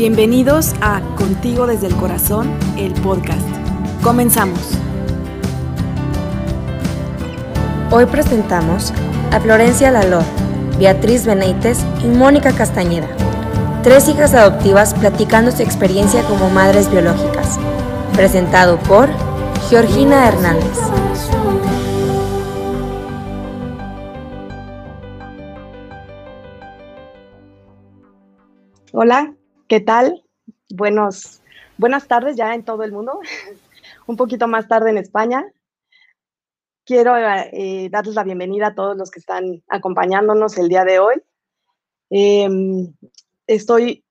Bienvenidos a Contigo desde el Corazón, el podcast. Comenzamos. Hoy presentamos a Florencia Lalor, Beatriz Benítez y Mónica Castañeda, tres hijas adoptivas platicando su experiencia como madres biológicas. Presentado por Georgina Hernández. Hola, ¿Qué tal? Buenos, buenas tardes ya en todo el mundo, un poquito más tarde en España. Quiero eh, darles la bienvenida a todos los que están acompañándonos el día de hoy. Em, estoy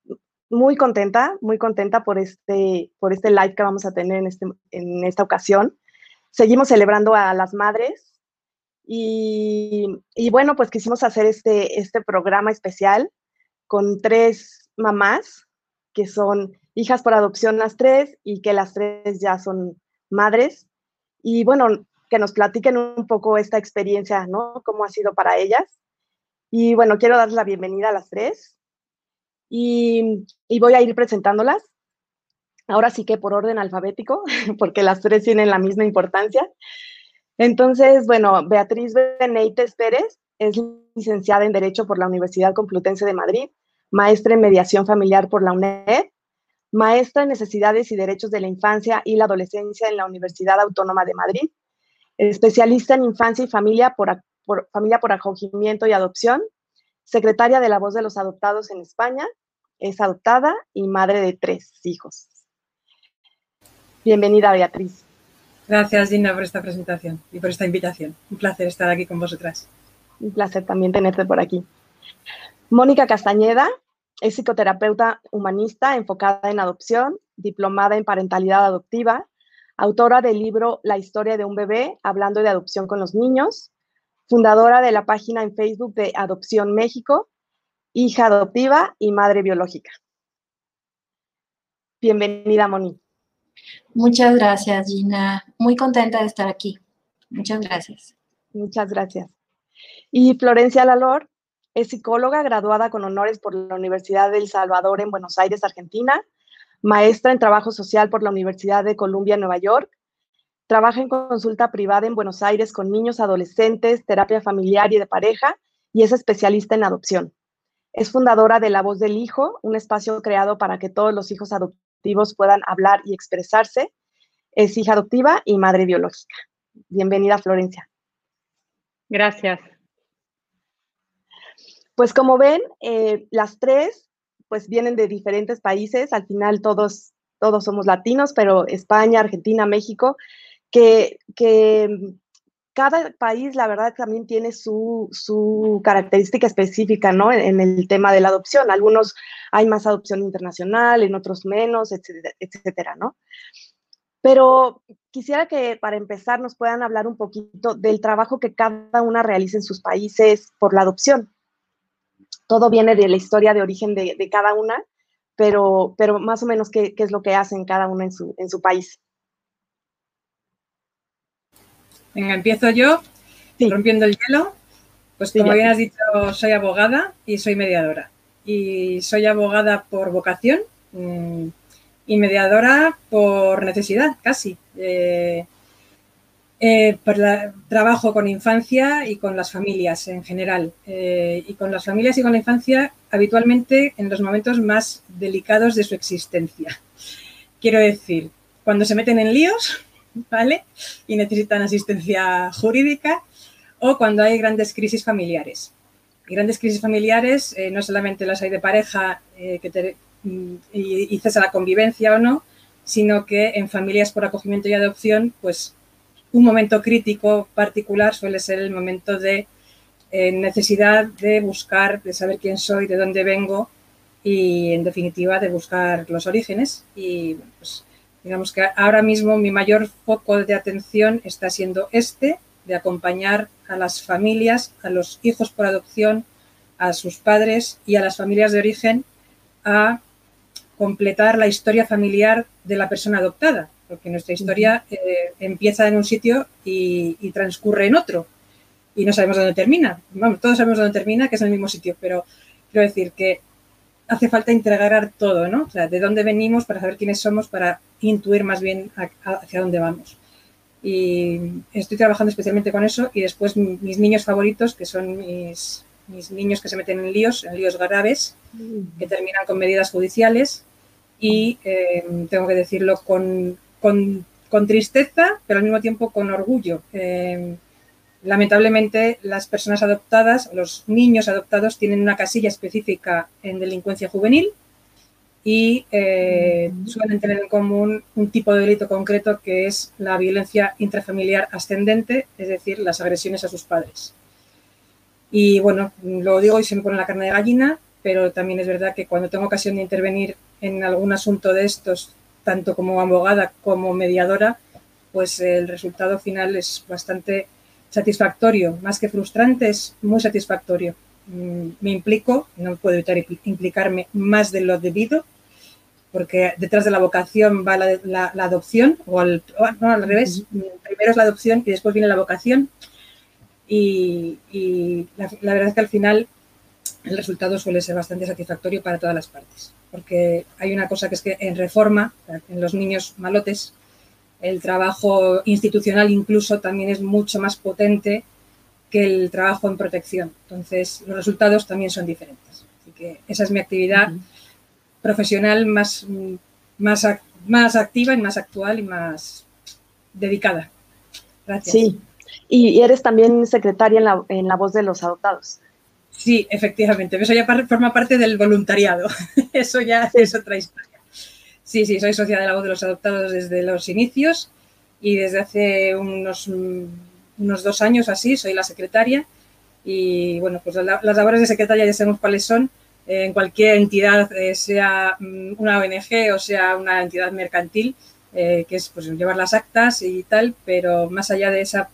muy contenta, muy contenta por este, por este live que vamos a tener en, este, en esta ocasión. Seguimos celebrando a las madres y, y, bueno, pues quisimos hacer este, este programa especial con tres mamás que son hijas por adopción las tres y que las tres ya son madres. Y bueno, que nos platiquen un poco esta experiencia, ¿no? Cómo ha sido para ellas. Y bueno, quiero darles la bienvenida a las tres y, voy a ir presentándolas. Ahora sí que por orden alfabético, porque las tres tienen la misma importancia. Entonces, bueno, Beatriz Benítez Pérez es licenciada en Derecho por la Universidad Complutense de Madrid maestra en mediación familiar por la UNED, maestra en necesidades y derechos de la infancia y la adolescencia en la Universidad Autónoma de Madrid, especialista en infancia y familia por, familia por acogimiento y adopción, secretaria de la voz de los adoptados en España, es adoptada y madre de tres hijos. Bienvenida, Beatriz. Gracias, Gina, por esta presentación y por esta invitación. Un placer estar aquí con vosotras. Un placer también tenerte por aquí. Mónica Castañeda es psicoterapeuta humanista enfocada en adopción, diplomada en parentalidad adoptiva, autora del libro La historia de un bebé, hablando de adopción con los niños, fundadora de la página en Facebook de Adopción México, hija adoptiva y madre biológica. Bienvenida, Moni. Muchas gracias, Gina. Muy contenta de estar aquí. Muchas gracias. Muchas gracias. Y Florencia Lalor es psicóloga graduada con honores por la Universidad de El Salvador en Buenos Aires, Argentina, maestra en trabajo social por la Universidad de Columbia, Nueva York. Trabaja en consulta privada en Buenos Aires con niños, adolescentes, terapia familiar y de pareja y es especialista en adopción. Es fundadora de La Voz del Hijo, un espacio creado para que todos los hijos adoptivos puedan hablar y expresarse. Es hija adoptiva y madre biológica. Bienvenida, Florencia. Gracias. Pues como ven, eh, las tres pues vienen de diferentes países, al final todos, todos somos latinos, pero España, Argentina, México, que, cada país, la verdad, también tiene su, característica específica, ¿no? En, el tema de la adopción. Algunos hay más adopción internacional, en otros menos, etcétera, etcétera, ¿no? Pero quisiera que para empezar nos puedan hablar un poquito del trabajo que cada una realiza en sus países por la adopción todo viene de la historia de origen de, cada una, pero, pero más o menos qué, es lo que hacen cada una en su, en su país. Venga, empiezo yo, rompiendo el hielo. Pues como bien has dicho, soy abogada y soy mediadora. Y soy abogada por vocación mm, y mediadora por necesidad, casi. Eh, eh, trabajo con infancia y con las familias en general. Eh, y con las familias y con la infancia habitualmente en los momentos más delicados de su existencia. Quiero decir, cuando se meten en líos, ¿vale? Y necesitan asistencia jurídica o cuando hay grandes crisis familiares. Y grandes crisis familiares eh, no solamente las hay de pareja que mm, y, y cesa la convivencia o no, sino que en familias por acogimiento y adopción, pues un momento crítico particular suele ser el momento de eh, necesidad de buscar, de saber quién soy, de dónde vengo y, en definitiva, de buscar los orígenes. Y pues, digamos que ahora mismo mi mayor foco de atención está siendo este, de acompañar a las familias, a los hijos por adopción, a sus padres y a las familias de origen a completar la historia familiar de la persona adoptada, porque nuestra historia eh, empieza en un sitio y, transcurre en otro y no sabemos dónde termina. Vamos, todos sabemos dónde termina, que es en el mismo sitio, pero quiero decir que hace falta integrar todo, ¿no? O sea, de dónde venimos para saber quiénes somos, para intuir más bien hacia dónde vamos. Y estoy trabajando especialmente con eso y después mis niños favoritos, que son mis, mis niños que se meten en líos, en líos graves, que terminan con medidas judiciales y eh, tengo que decirlo con, con, con, tristeza, pero al mismo tiempo con orgullo. Eh, lamentablemente las personas adoptadas, los niños adoptados tienen una casilla específica en delincuencia juvenil y eh, suelen tener en común un tipo de delito concreto que es la violencia intrafamiliar ascendente, es decir, las agresiones a sus padres. Y bueno, lo digo y se me pone la carne de gallina, pero también es verdad que cuando tengo ocasión de intervenir en algún asunto de estos, tanto como abogada como mediadora, pues el resultado final es bastante satisfactorio, más que frustrante, es muy satisfactorio. Mm, me implico, no puedo evitar implicarme más de lo debido, porque detrás de la vocación va la, adopción, o al, no, al revés, primero es la adopción y después viene la vocación. Y, la, verdad es que al final el resultado suele ser bastante satisfactorio para todas las partes, porque hay una cosa que es que en reforma, en los niños malotes, el trabajo institucional incluso también es mucho más potente que el trabajo en protección. Entonces, los resultados también son diferentes. Así que esa es mi actividad profesional más, más, más activa y más actual y más dedicada. Gracias. Sí, y eres también secretaria en la, en la voz de los adoptados. Sí, efectivamente. Eso ya forma parte del voluntariado. Eso ya es otra historia. Sí, sí, soy socia de la voz de los adoptados desde los inicios y desde hace unos, unos dos años así soy la secretaria. Y bueno, pues las labores de secretaria ya sabemos cuáles son en cualquier entidad, eh, sea mm, una ONG o sea una entidad mercantil, eh, que es pues, llevar las actas y tal, pero más allá de esa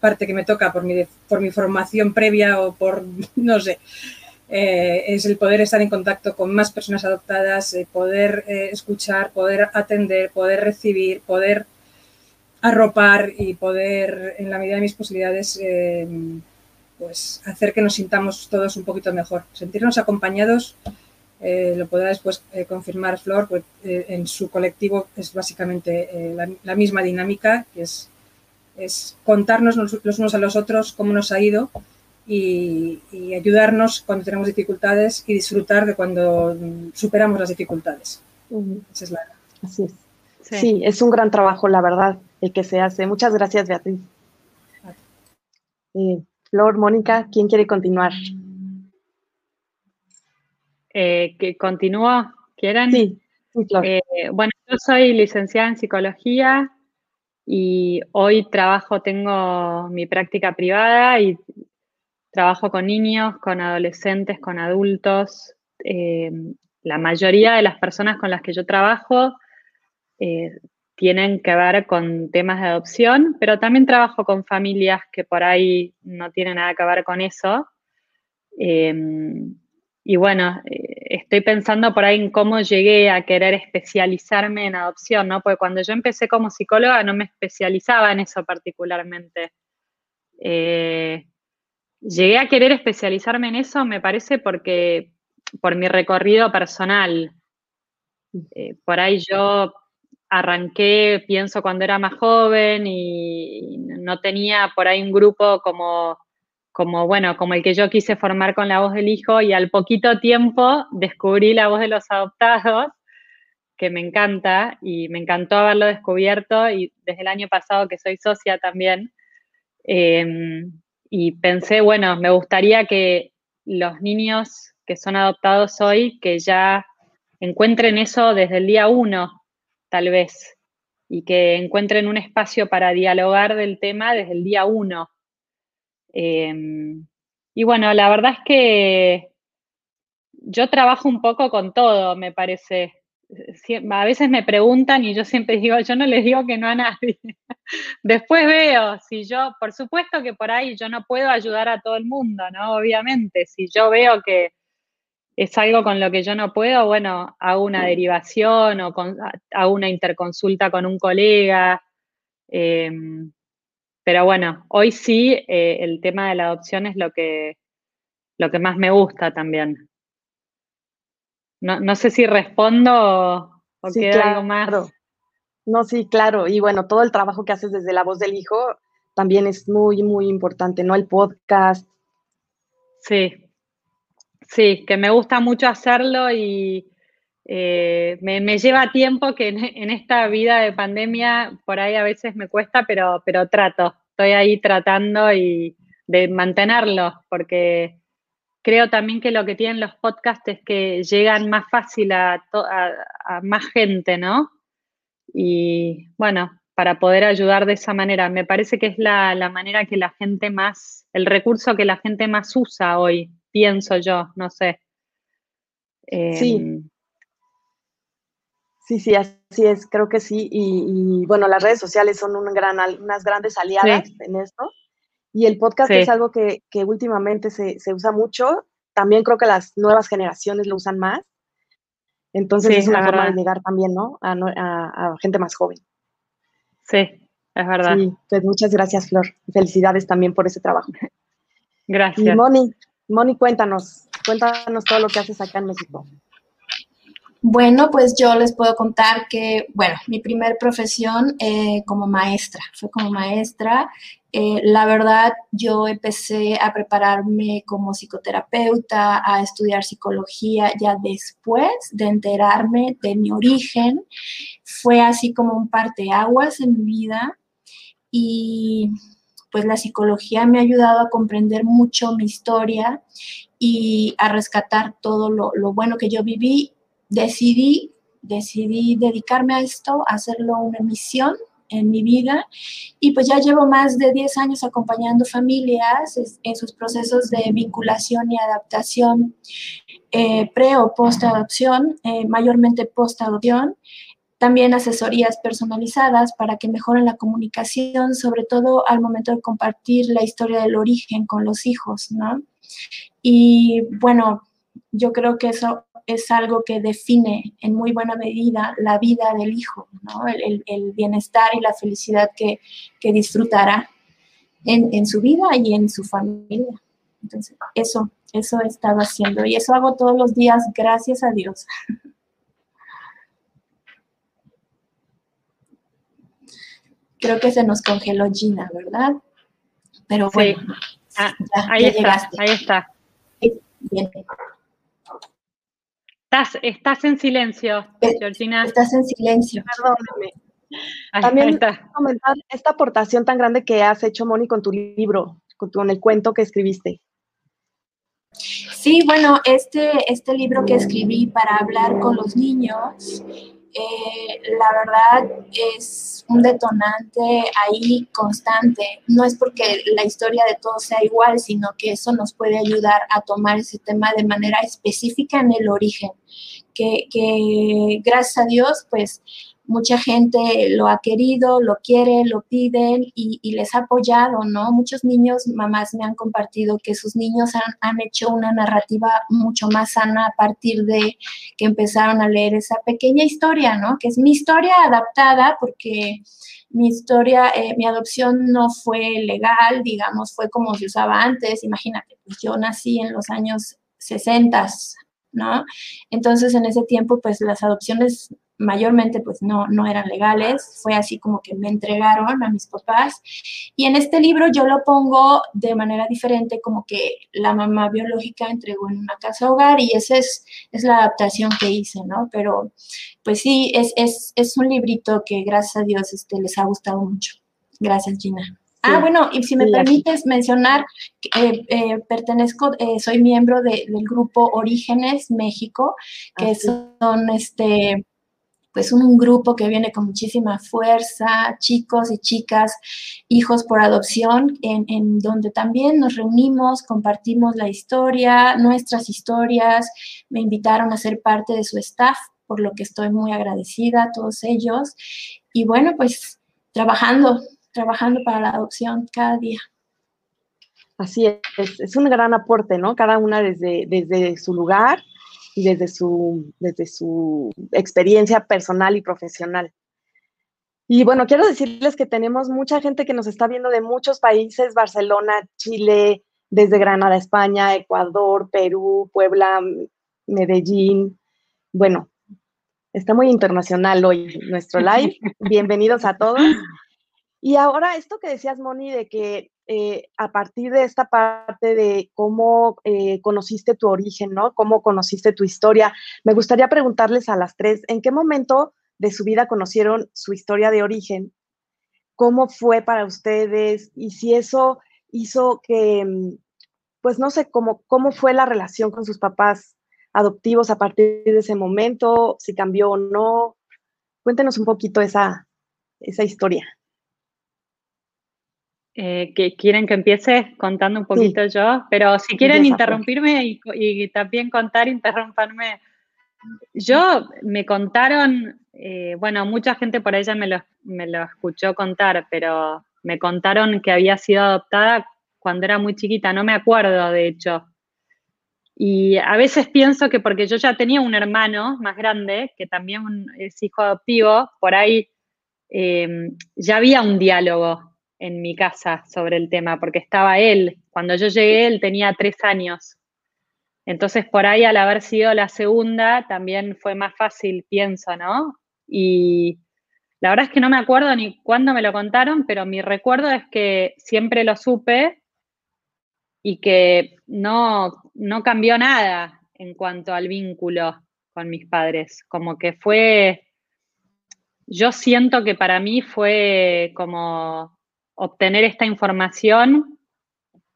parte que me toca por mi, por mi formación previa o por, no sé, eh, es el poder estar en contacto con más personas adoptadas, poder escuchar, poder atender, poder recibir, poder arropar y poder, en la medida de mis posibilidades, pues hacer que nos sintamos todos un poquito mejor. Sentirnos acompañados, eh, lo podrá después eh, confirmar Flor, pues, eh, en su colectivo es básicamente la, misma dinámica, que es, es contarnos los unos a los otros cómo nos ha ido y, ayudarnos cuando tenemos dificultades y disfrutar de cuando superamos las dificultades. Esa es la... Así es. Sí. es un gran trabajo, la verdad, el que se hace. Muchas gracias, Beatriz. Flor, Mónica, ¿quién quiere continuar? Eh, ¿Que continúa? ¿Quieren? Sí, Flor. Eh, bueno, yo soy licenciada en psicología y hoy trabajo, tengo mi práctica privada y trabajo con niños, con adolescentes, con adultos. Eh, la mayoría de las personas con las que yo trabajo tienen que ver con temas de adopción, pero también trabajo con familias que por ahí no tienen nada que ver con eso. Em, y bueno, eh, estoy pensando por ahí en cómo llegué a querer especializarme en adopción, ¿no? Porque cuando yo empecé como psicóloga no me especializaba en eso particularmente. Eh, llegué a querer especializarme en eso, me parece, porque por mi recorrido personal. Eh, por ahí yo arranqué, pienso, cuando era más joven y no tenía por ahí un grupo como, como, bueno, como el que yo quise formar con la voz del hijo y al poquito tiempo descubrí la voz de los adoptados, que me encanta y me encantó haberlo descubierto y desde el año pasado que soy socia también. Em, y pensé, bueno, me gustaría que los niños que son adoptados hoy, que ya encuentren eso desde el día uno, tal vez, y que encuentren un espacio para dialogar del tema desde el día uno. Em, y bueno, la verdad es que yo trabajo un poco con todo, me parece. A veces me preguntan y yo siempre digo, yo no les digo que no a nadie. Después veo, si yo, por supuesto que por ahí yo no puedo ayudar a todo el mundo, ¿no? Obviamente, si yo veo que es algo con lo que yo no puedo, bueno, hago una derivación o hago una interconsulta con un colega. Em, pero bueno, hoy sí eh, el tema de la adopción es lo que, lo que más me gusta también. No, sé si respondo o, queda algo más. No, sí, claro. Y bueno, todo el trabajo que haces desde la voz del hijo también es muy, muy importante, ¿no? El podcast. Sí, sí, que me gusta mucho hacerlo y eh, me, lleva tiempo que en, esta vida de pandemia por ahí a veces me cuesta, pero, pero trato, estoy ahí tratando y de mantenerlo, porque creo también que lo que tienen los podcasts es que llegan más fácil a, más gente, ¿no? Y bueno, para poder ayudar de esa manera. Me parece que es la, manera que la gente más, el recurso que la gente más usa hoy, pienso yo, no sé. sí. Sí, sí, así es, creo que sí. Y, bueno, las redes sociales son un gran, unas grandes aliadas en esto. Y el podcast es algo que, últimamente se, usa mucho. También creo que las nuevas generaciones lo usan más. Entonces es una forma de llegar también, ¿no? A, gente más joven. Sí, es verdad. Sí, pues muchas gracias, Flor. Felicidades también por ese trabajo. Gracias. Y Moni, Moni, cuéntanos, cuéntanos todo lo que haces acá en México. Bueno, pues yo les puedo contar que, bueno, mi primer profesión eh, como maestra, fue como maestra. Eh, la verdad, yo empecé a prepararme como psicoterapeuta, a estudiar psicología ya después de enterarme de mi origen. Fue así como un parteaguas en mi vida y pues la psicología me ha ayudado a comprender mucho mi historia y a rescatar todo lo, lo bueno que yo viví decidí, decidí dedicarme a esto, hacerlo una misión en mi vida y pues ya llevo más de 10 años acompañando familias en sus procesos de vinculación y adaptación eh, pre o post adopción, eh, mayormente post adopción, también asesorías personalizadas para que mejoren la comunicación, sobre todo al momento de compartir la historia del origen con los hijos, ¿no? Y bueno, yo creo que eso es algo que define en muy buena medida la vida del hijo, el, bienestar y la felicidad que, disfrutará en, su vida y en su familia. Entonces, eso, eso he estado haciendo y eso hago todos los días, gracias a Dios. Creo que se nos congeló Gina, ¿verdad? Pero bueno, ah, ahí, está, ahí está. Bien. Estás, estás en silencio, eh, Georgina. Estás en silencio. Perdóname. También comentar esta aportación tan grande que has hecho, Moni, con tu libro, con, el cuento que escribiste. Sí, bueno, este, este libro que escribí para hablar con los niños eh, la verdad es un detonante ahí constante. No es porque la historia de todos sea igual, sino que eso nos puede ayudar a tomar ese tema de manera específica en el origen. Que, que gracias a Dios, pues mucha gente lo ha querido, lo quiere, lo piden y, les ha apoyado, ¿no? Muchos niños, mamás me han compartido que sus niños han, han, hecho una narrativa mucho más sana a partir de que empezaron a leer esa pequeña historia, ¿no? Que es mi historia adaptada porque mi historia, eh, mi adopción no fue legal, digamos, fue como se usaba antes, imagínate, pues yo nací en los años 60, ¿no? Entonces, en ese tiempo, pues las adopciones mayormente pues no, no eran legales, fue así como que me entregaron a mis papás. Y en este libro yo lo pongo de manera diferente, como que la mamá biológica entregó en una casa hogar y esa es, es la adaptación que hice, ¿no? Pero pues sí, es, es, un librito que gracias a Dios este, les ha gustado mucho. Gracias, Gina. Ah, bueno, y si me permites mencionar, eh, eh, pertenezco, eh, soy miembro del grupo Orígenes México, que son este pues un grupo que viene con muchísima fuerza, chicos y chicas, hijos por adopción, en, donde también nos reunimos, compartimos la historia, nuestras historias, me invitaron a ser parte de su staff, por lo que estoy muy agradecida a todos ellos. Y bueno, pues trabajando, trabajando para la adopción cada día. Así es, es un gran aporte, ¿no? Cada una desde, desde su lugar y desde su, desde su experiencia personal y profesional. Y bueno, quiero decirles que tenemos mucha gente que nos está viendo de muchos países, Barcelona, Chile, desde Granada, España, Ecuador, Perú, Puebla, Medellín, Bueno, está muy internacional hoy nuestro live. Bienvenidos a todos. Y ahora esto que decías, Moni, de que eh, a partir de esta parte de cómo eh, conociste tu origen, ¿no? Cómo conociste tu historia, me gustaría preguntarles a las tres, ¿en qué momento de su vida conocieron su historia de origen? ¿Cómo fue para ustedes? Y si eso hizo que, mm, pues no sé, cómo, cómo fue la relación con sus papás adoptivos a partir de ese momento, si cambió o no. Cuéntenos un poquito esa, esa historia. Eh, que quieren que empiece contando un poquito yo, pero si quieren interrumpirme y, también contar, interrumpanme. Yo me contaron, eh, bueno, mucha gente por ella me lo, me lo escuchó contar, pero me contaron que había sido adoptada cuando era muy chiquita, no me acuerdo de hecho. Y a veces pienso que porque yo ya tenía un hermano más grande, que también es hijo adoptivo, por ahí eh, ya había un diálogo en mi casa sobre el tema, porque estaba él. Cuando yo llegué, él tenía tres años. Entonces, por ahí, al haber sido la segunda, también fue más fácil, pienso, ¿no? Y la verdad es que no me acuerdo ni cuándo me lo contaron, pero mi recuerdo es que siempre lo supe y que no, no cambió nada en cuanto al vínculo con mis padres. Como que fue, yo siento que para mí fue como obtener esta información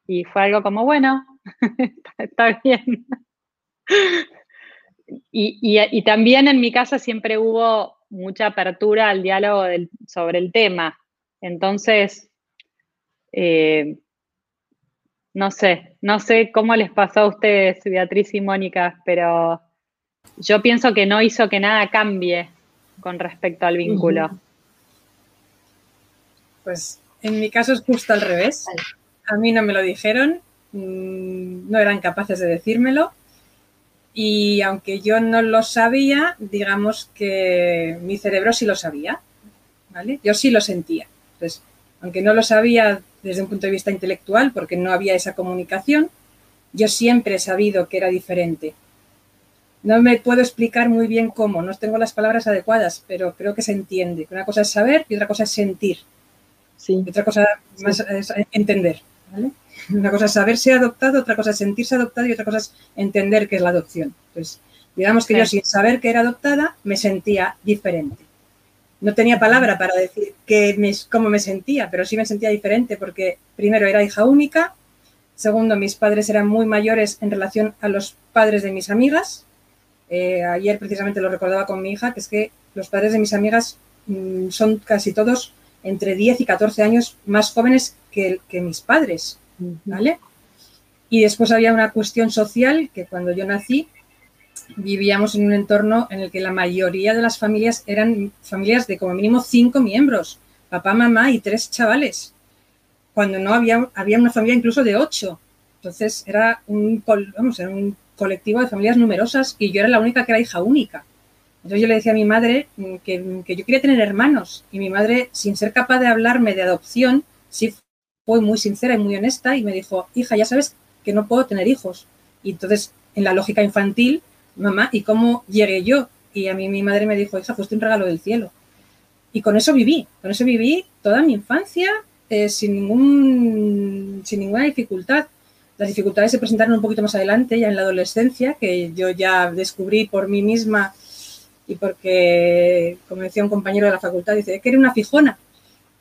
y fue algo como, bueno, está, bien. Y, también en mi casa siempre hubo mucha apertura al diálogo sobre el tema. Entonces, eh, no sé, no sé cómo les pasó a ustedes, Beatriz y Mónica, pero yo pienso que no hizo que nada cambie con respecto al vínculo. Pues en mi caso es justo al revés. A mí no me lo dijeron, mm, no eran capaces de decírmelo. Y aunque yo no lo sabía, digamos que mi cerebro sí lo sabía. ¿vale? Yo sí lo sentía. Entonces, aunque no lo sabía desde un punto de vista intelectual, porque no había esa comunicación, yo siempre he sabido que era diferente. No me puedo explicar muy bien cómo, no tengo las palabras adecuadas, pero creo que se entiende. Una cosa es saber y otra cosa es sentir. Otra cosa más es entender. Una cosa es saberse adoptado, otra cosa es sentirse adoptado y otra cosa es entender qué es la adopción. Entonces, digamos que yo sin saber que era adoptada me sentía diferente. No tenía palabra para decir cómo me sentía, pero sí me sentía diferente porque primero era hija única, segundo mis padres eran muy mayores en relación a los padres de mis amigas. Eh, ayer precisamente lo recordaba con mi hija, que es que los padres de mis amigas mm, son casi todos entre 10 y 14 años más jóvenes que, mis padres, ¿vale? Y después había una cuestión social que cuando yo nací vivíamos en un entorno en el que la mayoría de las familias eran familias de como mínimo cinco miembros, papá, mamá y tres chavales, cuando no había, había una familia incluso de ocho. Entonces era un, vamos, era un colectivo de familias numerosas y yo era la única que era hija única. Entonces yo le decía a mi madre mm, que, yo quería tener hermanos y mi madre, sin ser capaz de hablarme de adopción, sí fue muy sincera y muy honesta y me dijo, hija, ya sabes que no puedo tener hijos. Y entonces, en la lógica infantil, mamá, ¿y cómo llegué yo? Y a mí mi madre me dijo, hija, fuiste un regalo del cielo. Y con eso viví, con eso viví toda mi infancia eh, sin, ningún, sin ninguna dificultad. Las dificultades se presentaron un poquito más adelante, ya en la adolescencia, que yo ya descubrí por mí misma y porque, como decía un compañero de la facultad, dice, que eres una fijona.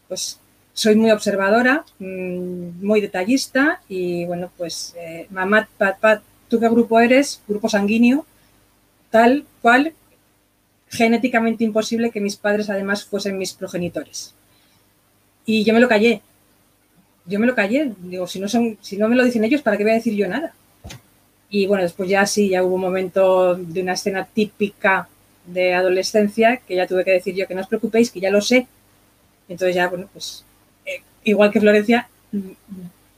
Pues soy muy observadora, mm, muy detallista y bueno, pues eh, mamá, papá, ¿tú qué grupo eres? Grupo sanguíneo, tal cual, genéticamente imposible que mis padres además fuesen mis progenitores. Y yo me lo callé. Yo me lo callé. Digo, si no, son, si no me lo dicen ellos, ¿para qué voy a decir yo nada? Y bueno, después ya sí, ya hubo un momento de una escena típica de adolescencia que ya tuve que decir yo que no os preocupéis, que ya lo sé. Entonces ya, bueno, pues eh, igual que Florencia,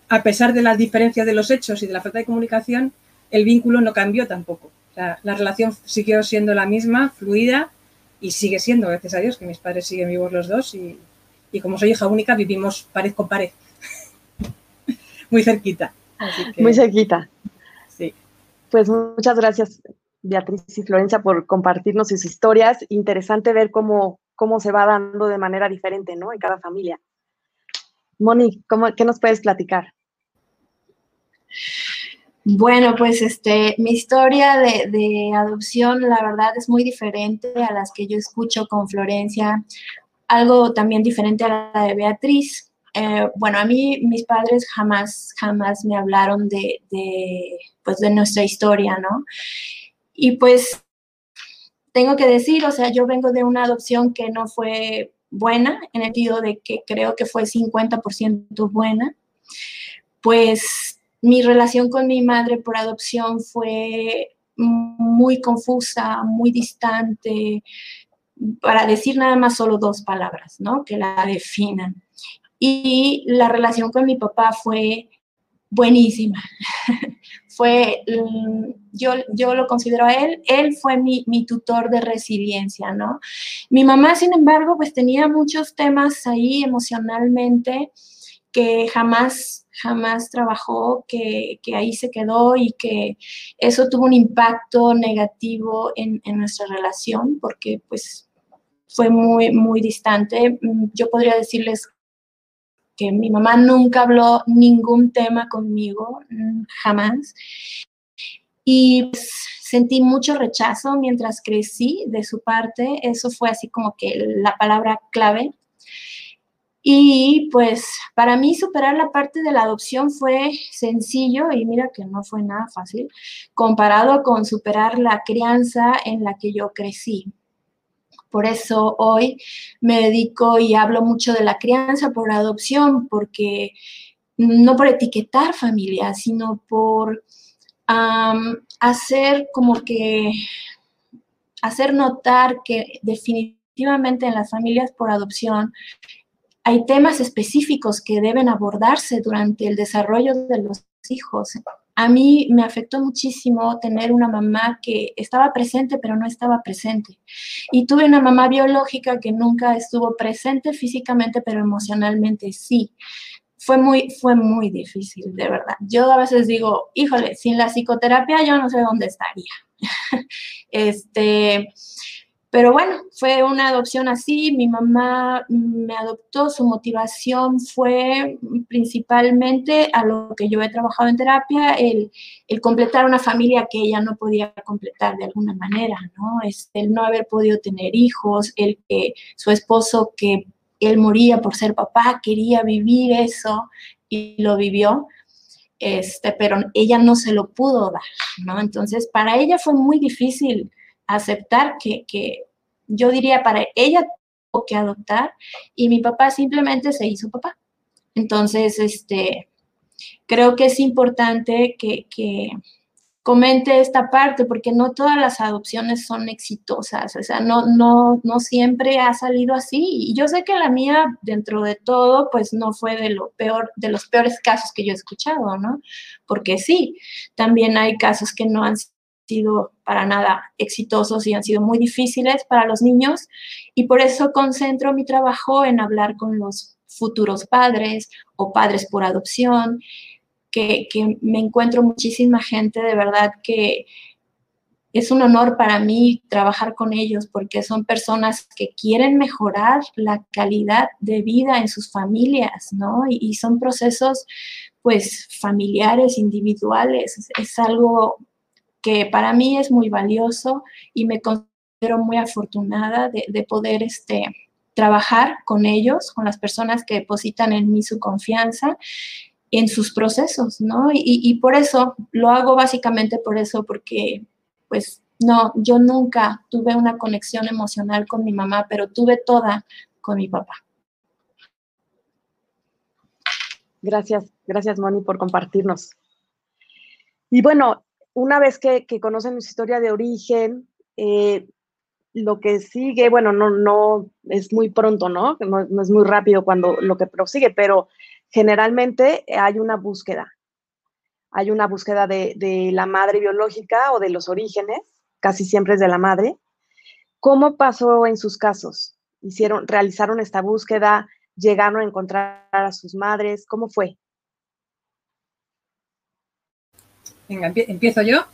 a pesar de las diferencias de los hechos y de la falta de comunicación, el vínculo no cambió tampoco. la relación siguió siendo la misma, fluida, y sigue siendo, gracias a Dios, que mis padres siguen vivos los dos y, como soy hija única vivimos pared con pared. Muy cerquita. Muy cerquita. Sí. Pues muchas gracias Beatriz y Florencia, por compartirnos sus historias. Interesante ver cómo, cómo se va dando de manera diferente, ¿no? En cada familia. Moni, ¿qué nos puedes platicar? Bueno, pues este, mi historia de, adopción, la verdad, es muy diferente a las que yo escucho con Florencia, algo también diferente a la de Beatriz. Eh, bueno, a mí mis padres jamás, jamás me hablaron de, de, pues, de nuestra historia, ¿no? Y pues tengo que decir, o sea, yo vengo de una adopción que no fue buena, en el sentido de que creo que fue 50% buena. Pues mi relación con mi madre por adopción fue muy confusa, muy distante, para decir nada más solo dos palabras, ¿no? Que la definan. Y la relación con mi papá fue buenísima. fue, mm, yo, yo lo considero a él, él fue mi, mi, tutor de resiliencia, ¿no? Mi mamá, sin embargo, pues tenía muchos temas ahí emocionalmente que jamás, jamás trabajó, que, que ahí se quedó y que eso tuvo un impacto negativo en, en nuestra relación porque pues fue muy, muy distante. Mm, yo podría decirles que mi mamá nunca habló ningún tema conmigo, mm, jamás. Y pues, sentí mucho rechazo mientras crecí de su parte. Eso fue así como que la palabra clave. Y pues para mí superar la parte de la adopción fue sencillo y mira que no fue nada fácil comparado con superar la crianza en la que yo crecí. Por eso hoy me dedico y hablo mucho de la crianza por adopción, porque no por etiquetar familia, sino por hacer como que, hacer notar que definitivamente en las familias por adopción hay temas específicos que deben abordarse durante el desarrollo de los hijos a mí me afectó muchísimo tener una mamá que estaba presente pero no estaba presente. Y tuve una mamá biológica que nunca estuvo presente físicamente pero emocionalmente sí. Fue muy, fue muy difícil, de verdad. Yo a veces digo, híjole, sin la psicoterapia yo no sé dónde estaría. este, pero bueno, fue una adopción así, mi mamá me adoptó, su motivación fue principalmente a lo que yo he trabajado en terapia, el, completar una familia que ella no podía completar de alguna manera, ¿no? Este, el no haber podido tener hijos, el que su esposo que él moría por ser papá, quería vivir eso y lo vivió. Este, pero ella no se lo pudo dar, ¿no? Entonces, para ella fue muy difícil aceptar que, yo diría para ella tuvo que adoptar y mi papá simplemente se hizo papá. Entonces, este, creo que es importante que, que comente esta parte porque no todas las adopciones son exitosas, o sea, no, no, no siempre ha salido así. Y yo sé que la mía, dentro de todo, pues no fue de lo peor, de los peores casos que yo he escuchado, ¿no? Porque sí, también hay casos que no han sido para nada exitosos y han sido muy difíciles para los niños y por eso concentro mi trabajo en hablar con los futuros padres o padres por adopción, que, me encuentro muchísima gente de verdad que es un honor para mí trabajar con ellos porque son personas que quieren mejorar la calidad de vida en sus familias, ¿no? Y, y son procesos pues familiares, individuales, es algo que para mí es muy valioso y me considero muy afortunada de, poder este, trabajar con ellos, con las personas que depositan en mí su confianza en sus procesos, ¿no? Y, por eso, lo hago básicamente por eso, porque pues no, yo nunca tuve una conexión emocional con mi mamá, pero tuve toda con mi papá. Gracias, gracias Moni por compartirnos. Y bueno, una vez que, conocen su historia de origen, eh, lo que sigue, bueno, no, no es muy pronto, ¿no? ¿no? es muy rápido cuando lo que prosigue, pero generalmente hay una búsqueda. Hay una búsqueda de, de, la madre biológica o de los orígenes, casi siempre es de la madre. ¿Cómo pasó en sus casos? ¿Hicieron, realizaron esta búsqueda? ¿Llegaron a encontrar a sus madres? ¿Cómo fue? Venga, empiezo yo.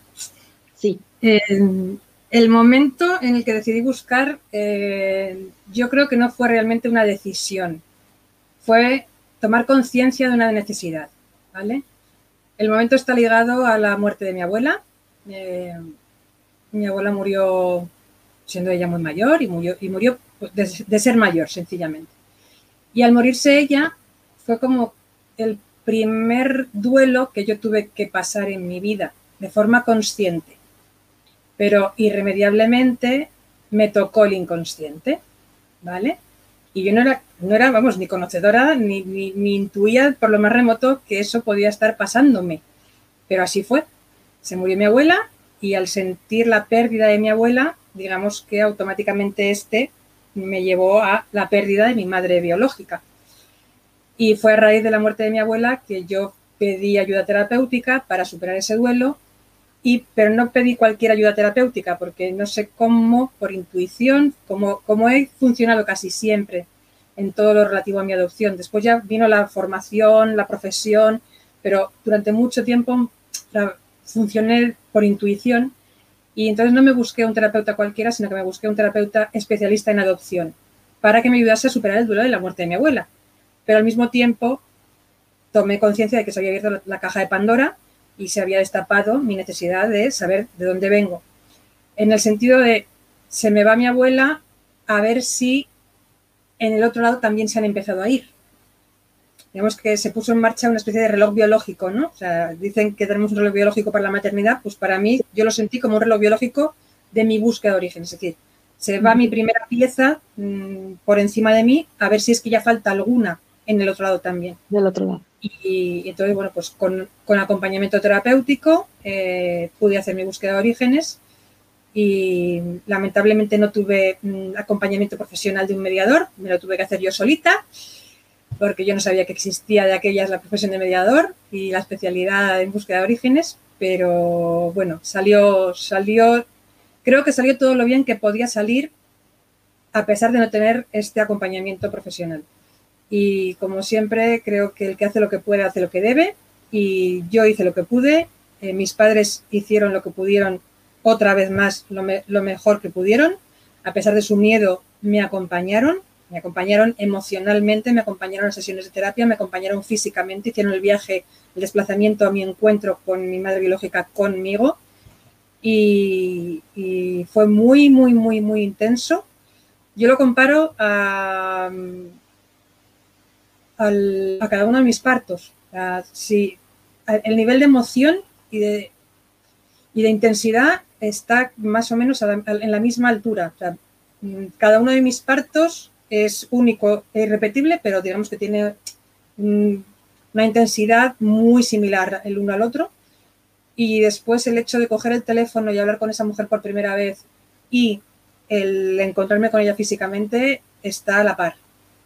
Sí. el momento en el que decidí buscar, eh, yo creo que no fue realmente una decisión, fue tomar conciencia de una necesidad, ¿vale? El momento está ligado a la muerte de mi abuela. Eh, mi abuela murió siendo ella muy mayor y murió, y murió de, ser mayor, sencillamente. Y al morirse ella, fue como el primer duelo que yo tuve que pasar en mi vida, de forma consciente. Pero irremediablemente me tocó el inconsciente, ¿vale? Y yo no era, no era vamos, ni conocedora, ni, ni intuía por lo más remoto que eso podía estar pasándome. Pero así fue. Se murió mi abuela y al sentir la pérdida de mi abuela, digamos que automáticamente este me llevó a la pérdida de mi madre biológica. Y fue a raíz de la muerte de mi abuela que yo pedí ayuda terapéutica para superar ese duelo, y, pero no pedí cualquier ayuda terapéutica porque no sé cómo, por intuición, como, como he funcionado casi siempre en todo lo relativo a mi adopción. Después ya vino la formación, la profesión, pero durante mucho tiempo funcioné por intuición y entonces no me busqué un terapeuta cualquiera, sino que me busqué un terapeuta especialista en adopción para que me ayudase a superar el duelo de la muerte de mi abuela. Pero al mismo tiempo tomé conciencia de que se había abierto la caja de Pandora y se había destapado mi necesidad de saber de dónde vengo. En el sentido de, se me va mi abuela a ver si en el otro lado también se han empezado a ir digamos que se puso en marcha una especie de reloj biológico, ¿no? O sea, dicen que tenemos un reloj biológico para la maternidad, pues para mí yo lo sentí como un reloj biológico de mi búsqueda de origen, es decir, se va mi primera pieza mm, por encima de mí a ver si es que ya falta alguna en el otro lado también. Del otro lado. Y, entonces, bueno, pues con, acompañamiento terapéutico eh, pude hacer mi búsqueda de orígenes y lamentablemente no tuve mm, acompañamiento profesional de un mediador, me lo tuve que hacer yo solita porque yo no sabía que existía de aquellas la profesión de mediador y la especialidad en búsqueda de orígenes, pero bueno, salió, salió, creo que salió todo lo bien que podía salir a pesar de no tener este acompañamiento profesional. Y como siempre, creo que el que hace lo que puede hace lo que debe y yo hice lo que pude, eh, mis padres hicieron lo que pudieron otra vez más, lo, mejor que pudieron, a pesar de su miedo, me acompañaron me acompañaron emocionalmente, me acompañaron a sesiones de terapia, me acompañaron físicamente, hicieron el viaje, el desplazamiento a mi encuentro con mi madre biológica conmigo. Y, fue muy, muy, muy, muy intenso. Yo lo comparo a, cada uno de mis partos. si, el nivel de emoción y de, y de intensidad está más o menos en la misma altura. cada uno de mis partos es único e irrepetible, pero digamos que tiene una intensidad muy similar el uno al otro. Y después el hecho de coger el teléfono y hablar con esa mujer por primera vez y el encontrarme con ella físicamente está a la par.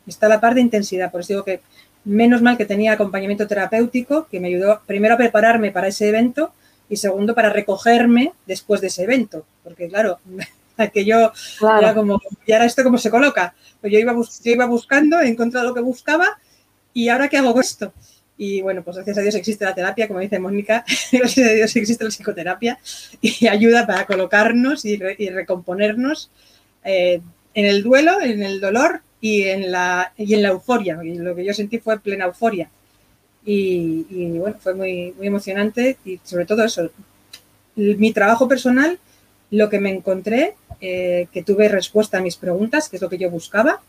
Está la par de intensidad. Por eso digo que menos mal que tenía acompañamiento terapéutico que me ayudó primero a prepararme para ese evento y segundo para recogerme después de ese evento. Porque claro, que yo era como, ¿y ahora esto cómo se coloca? Pues yo iba, yo iba buscando, he encontrado lo que buscaba y ahora qué hago con esto. Y bueno, pues gracias a Dios existe la terapia, como dice Mónica, gracias a Dios existe la psicoterapia y ayuda para colocarnos y, recomponernos eh, en el duelo, en el dolor y en la, y en la euforia. Y lo que yo sentí fue plena euforia. Y, y, bueno, fue muy, muy emocionante y sobre todo eso, mi trabajo personal, lo que me encontré eh, que tuve respuesta a mis preguntas, que es lo que yo buscaba.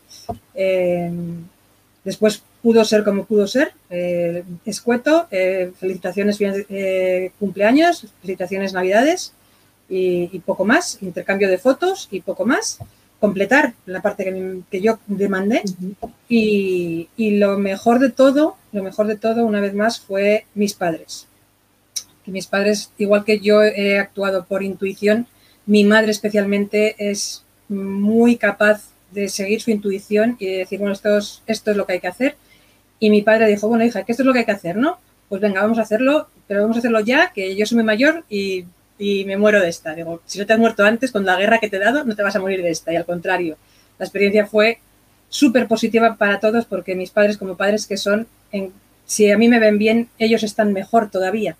Eh, después pudo ser como pudo ser, eh, escueto, felicitaciones cumpleaños, felicitaciones navidades y, poco más, intercambio de fotos y poco más, completar la parte que, yo demandé y, y, lo mejor de todo, lo mejor de todo una vez más fue mis padres. Que mis padres, igual que yo he actuado por intuición, mi madre especialmente es muy capaz de seguir su intuición y de decir, bueno, esto es, esto es lo que hay que hacer. Y mi padre dijo, bueno, hija, que esto es lo que hay que hacer, ¿no? Pues venga, vamos a hacerlo, pero vamos a hacerlo ya, que yo soy muy mayor y, y me muero de esta. Digo, si no te has muerto antes con la guerra que te he dado, no te vas a morir de esta. Y al contrario, la experiencia fue súper positiva para todos porque mis padres, como padres que son, en, si a mí me ven bien, ellos están mejor todavía.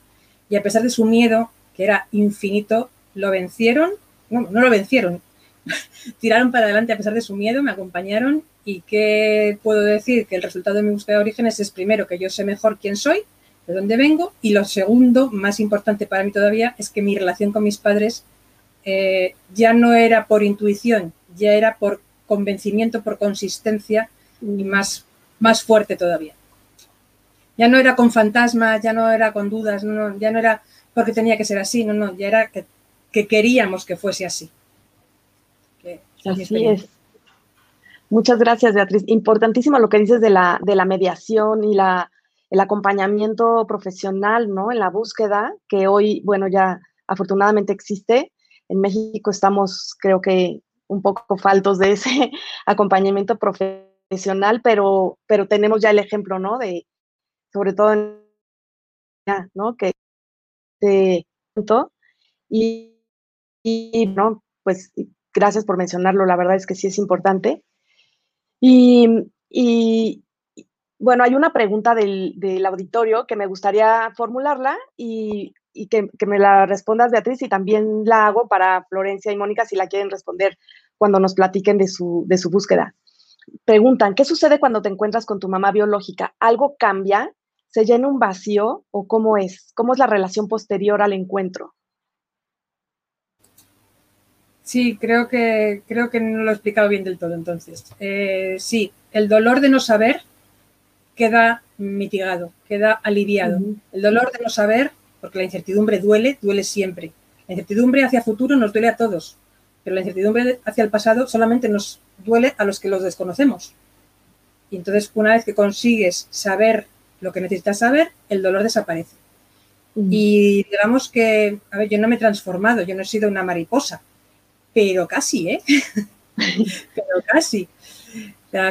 Y a pesar de su miedo, que era infinito, lo vencieron, no, no lo vencieron, tiraron para adelante a pesar de su miedo, me acompañaron y qué puedo decir que el resultado de mi búsqueda de orígenes es primero que yo sé mejor quién soy, de dónde vengo y lo segundo, más importante para mí todavía, es que mi relación con mis padres eh, ya no era por intuición, ya era por convencimiento, por consistencia y más, más fuerte todavía. Ya no era con fantasmas, ya no era con dudas, no, ya no era porque tenía que ser así, no, no, ya era que, queríamos que fuese así. así es. Muchas gracias, Beatriz. Importantísimo lo que dices de la, de la mediación y la, el acompañamiento profesional, ¿no? En la búsqueda, que hoy, bueno, ya afortunadamente existe. En México estamos, creo que, un poco faltos de ese acompañamiento profesional, pero, pero tenemos ya el ejemplo, ¿no? De, sobre todo en, ¿no? Que de, y, y, ¿no? Pues gracias por mencionarlo, la verdad es que sí es importante. Y, y, bueno, hay una pregunta del, del, auditorio que me gustaría formularla y, y que, que, me la respondas, Beatriz, y también la hago para Florencia y Mónica si la quieren responder cuando nos platiquen de su, de su búsqueda. Preguntan, ¿qué sucede cuando te encuentras con tu mamá biológica? ¿Algo cambia? ¿Se llena un vacío o cómo es? ¿Cómo es la relación posterior al encuentro? Sí, creo que, creo que no lo he explicado bien del todo entonces. Eh, sí, el dolor de no saber queda mitigado, queda aliviado. El dolor de no saber, porque la incertidumbre duele, duele siempre. La incertidumbre hacia futuro nos duele a todos, pero la incertidumbre hacia el pasado solamente nos duele a los que los desconocemos. Y entonces, una vez que consigues saber lo que necesitas saber, el dolor desaparece. Y digamos que, a ver, yo no me he transformado, yo no he sido una mariposa, pero casi, ¿eh? pero casi.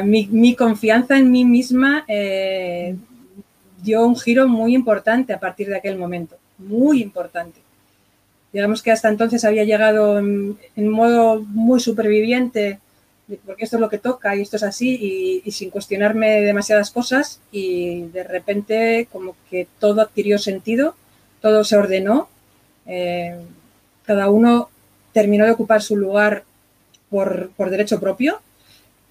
Mi, confianza en mí misma eh, dio un giro muy importante a partir de aquel momento, muy importante. Digamos que hasta entonces había llegado en, modo muy superviviente, porque esto es lo que toca y esto es así, y, sin cuestionarme demasiadas cosas, y de repente como que todo adquirió sentido, todo se ordenó, eh, cada uno terminó de ocupar su lugar por, derecho propio,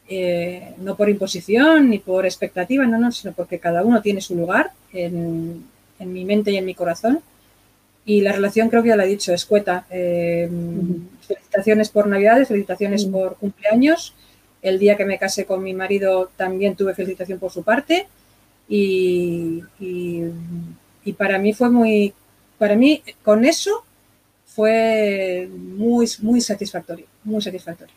eh, no por imposición ni por expectativa, no, no, sino porque cada uno tiene su lugar en, mi mente y en mi corazón. Y la relación creo que ya la he dicho, escueta. Eh, felicitaciones por Navidades, felicitaciones por cumpleaños. El día que me casé con mi marido también tuve felicitación por su parte. Y, y, y para mí fue muy, para mí con eso fue muy, muy satisfactorio, muy satisfactorio.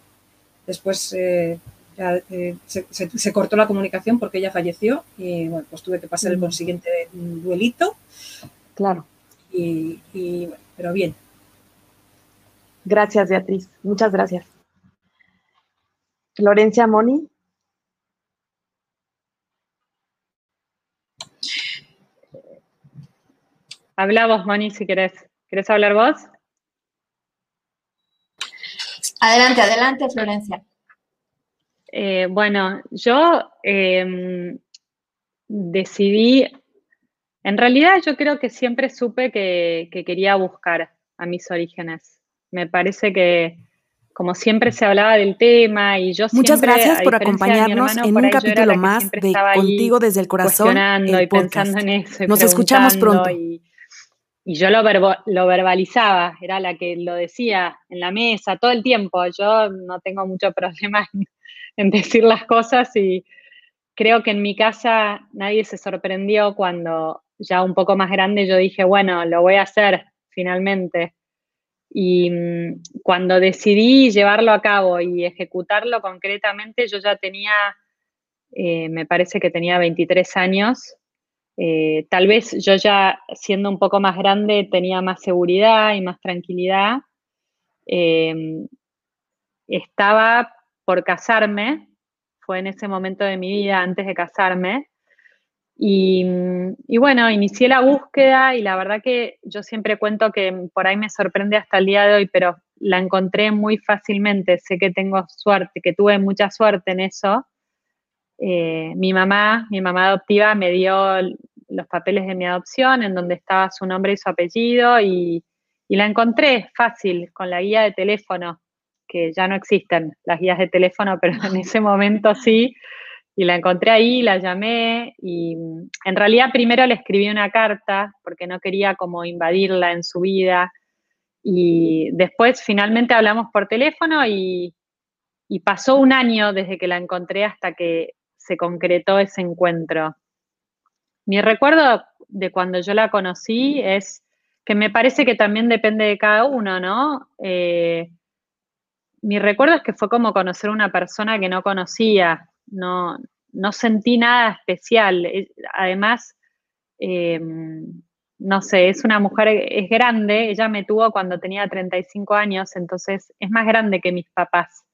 Después eh, eh, se, cortó la comunicación porque ella falleció y bueno, pues tuve que pasar el consiguiente duelito. Claro. Y, pero bien. Gracias, Beatriz. Muchas gracias. Florencia Moni. Habla vos, Moni, si querés. ¿Querés hablar vos? Adelante, adelante, Florencia. Eh, bueno, yo em, decidí, en realidad yo creo que siempre supe que, quería buscar a mis orígenes. Me parece que como siempre se hablaba del tema y yo Muchas gracias por acompañarnos en un capítulo más de Contigo desde el corazón. y pensando en eso. Nos escuchamos pronto y yo lo, lo verbalizaba, era la que lo decía en la mesa todo el tiempo. Yo no tengo mucho problema en, decir las cosas y creo que en mi casa nadie se sorprendió cuando ya un poco más grande yo dije, bueno, lo voy a hacer finalmente. Y mm, cuando decidí llevarlo a cabo y ejecutarlo concretamente, yo ya tenía, eh, me parece que tenía 23 años eh, tal vez yo ya siendo un poco más grande tenía más seguridad y más tranquilidad. Em, estaba por casarme, fue en ese momento de mi vida antes de casarme. Y, y, bueno, inicié la búsqueda y la verdad que yo siempre cuento que por ahí me sorprende hasta el día de hoy, pero la encontré muy fácilmente. Sé que tengo suerte, que tuve mucha suerte en eso. Eh, mi mamá, mi mamá adoptiva, me dio los papeles de mi adopción en donde estaba su nombre y su apellido y, la encontré fácil con la guía de teléfono, que ya no existen las guías de teléfono, pero en ese momento sí. Y la encontré ahí, la llamé y mm, en realidad primero le escribí una carta porque no quería como invadirla en su vida. Y después finalmente hablamos por teléfono y pasó un año desde que la encontré hasta que se concretó ese encuentro. Mi recuerdo de cuando yo la conocí es que me parece que también depende de cada uno, ¿no? Eh, mi recuerdo es que fue como conocer una persona que no conocía, no, no sentí nada especial. Además, eh, no sé, es una mujer, es grande, ella me tuvo cuando tenía 35 años, entonces es más grande que mis papás.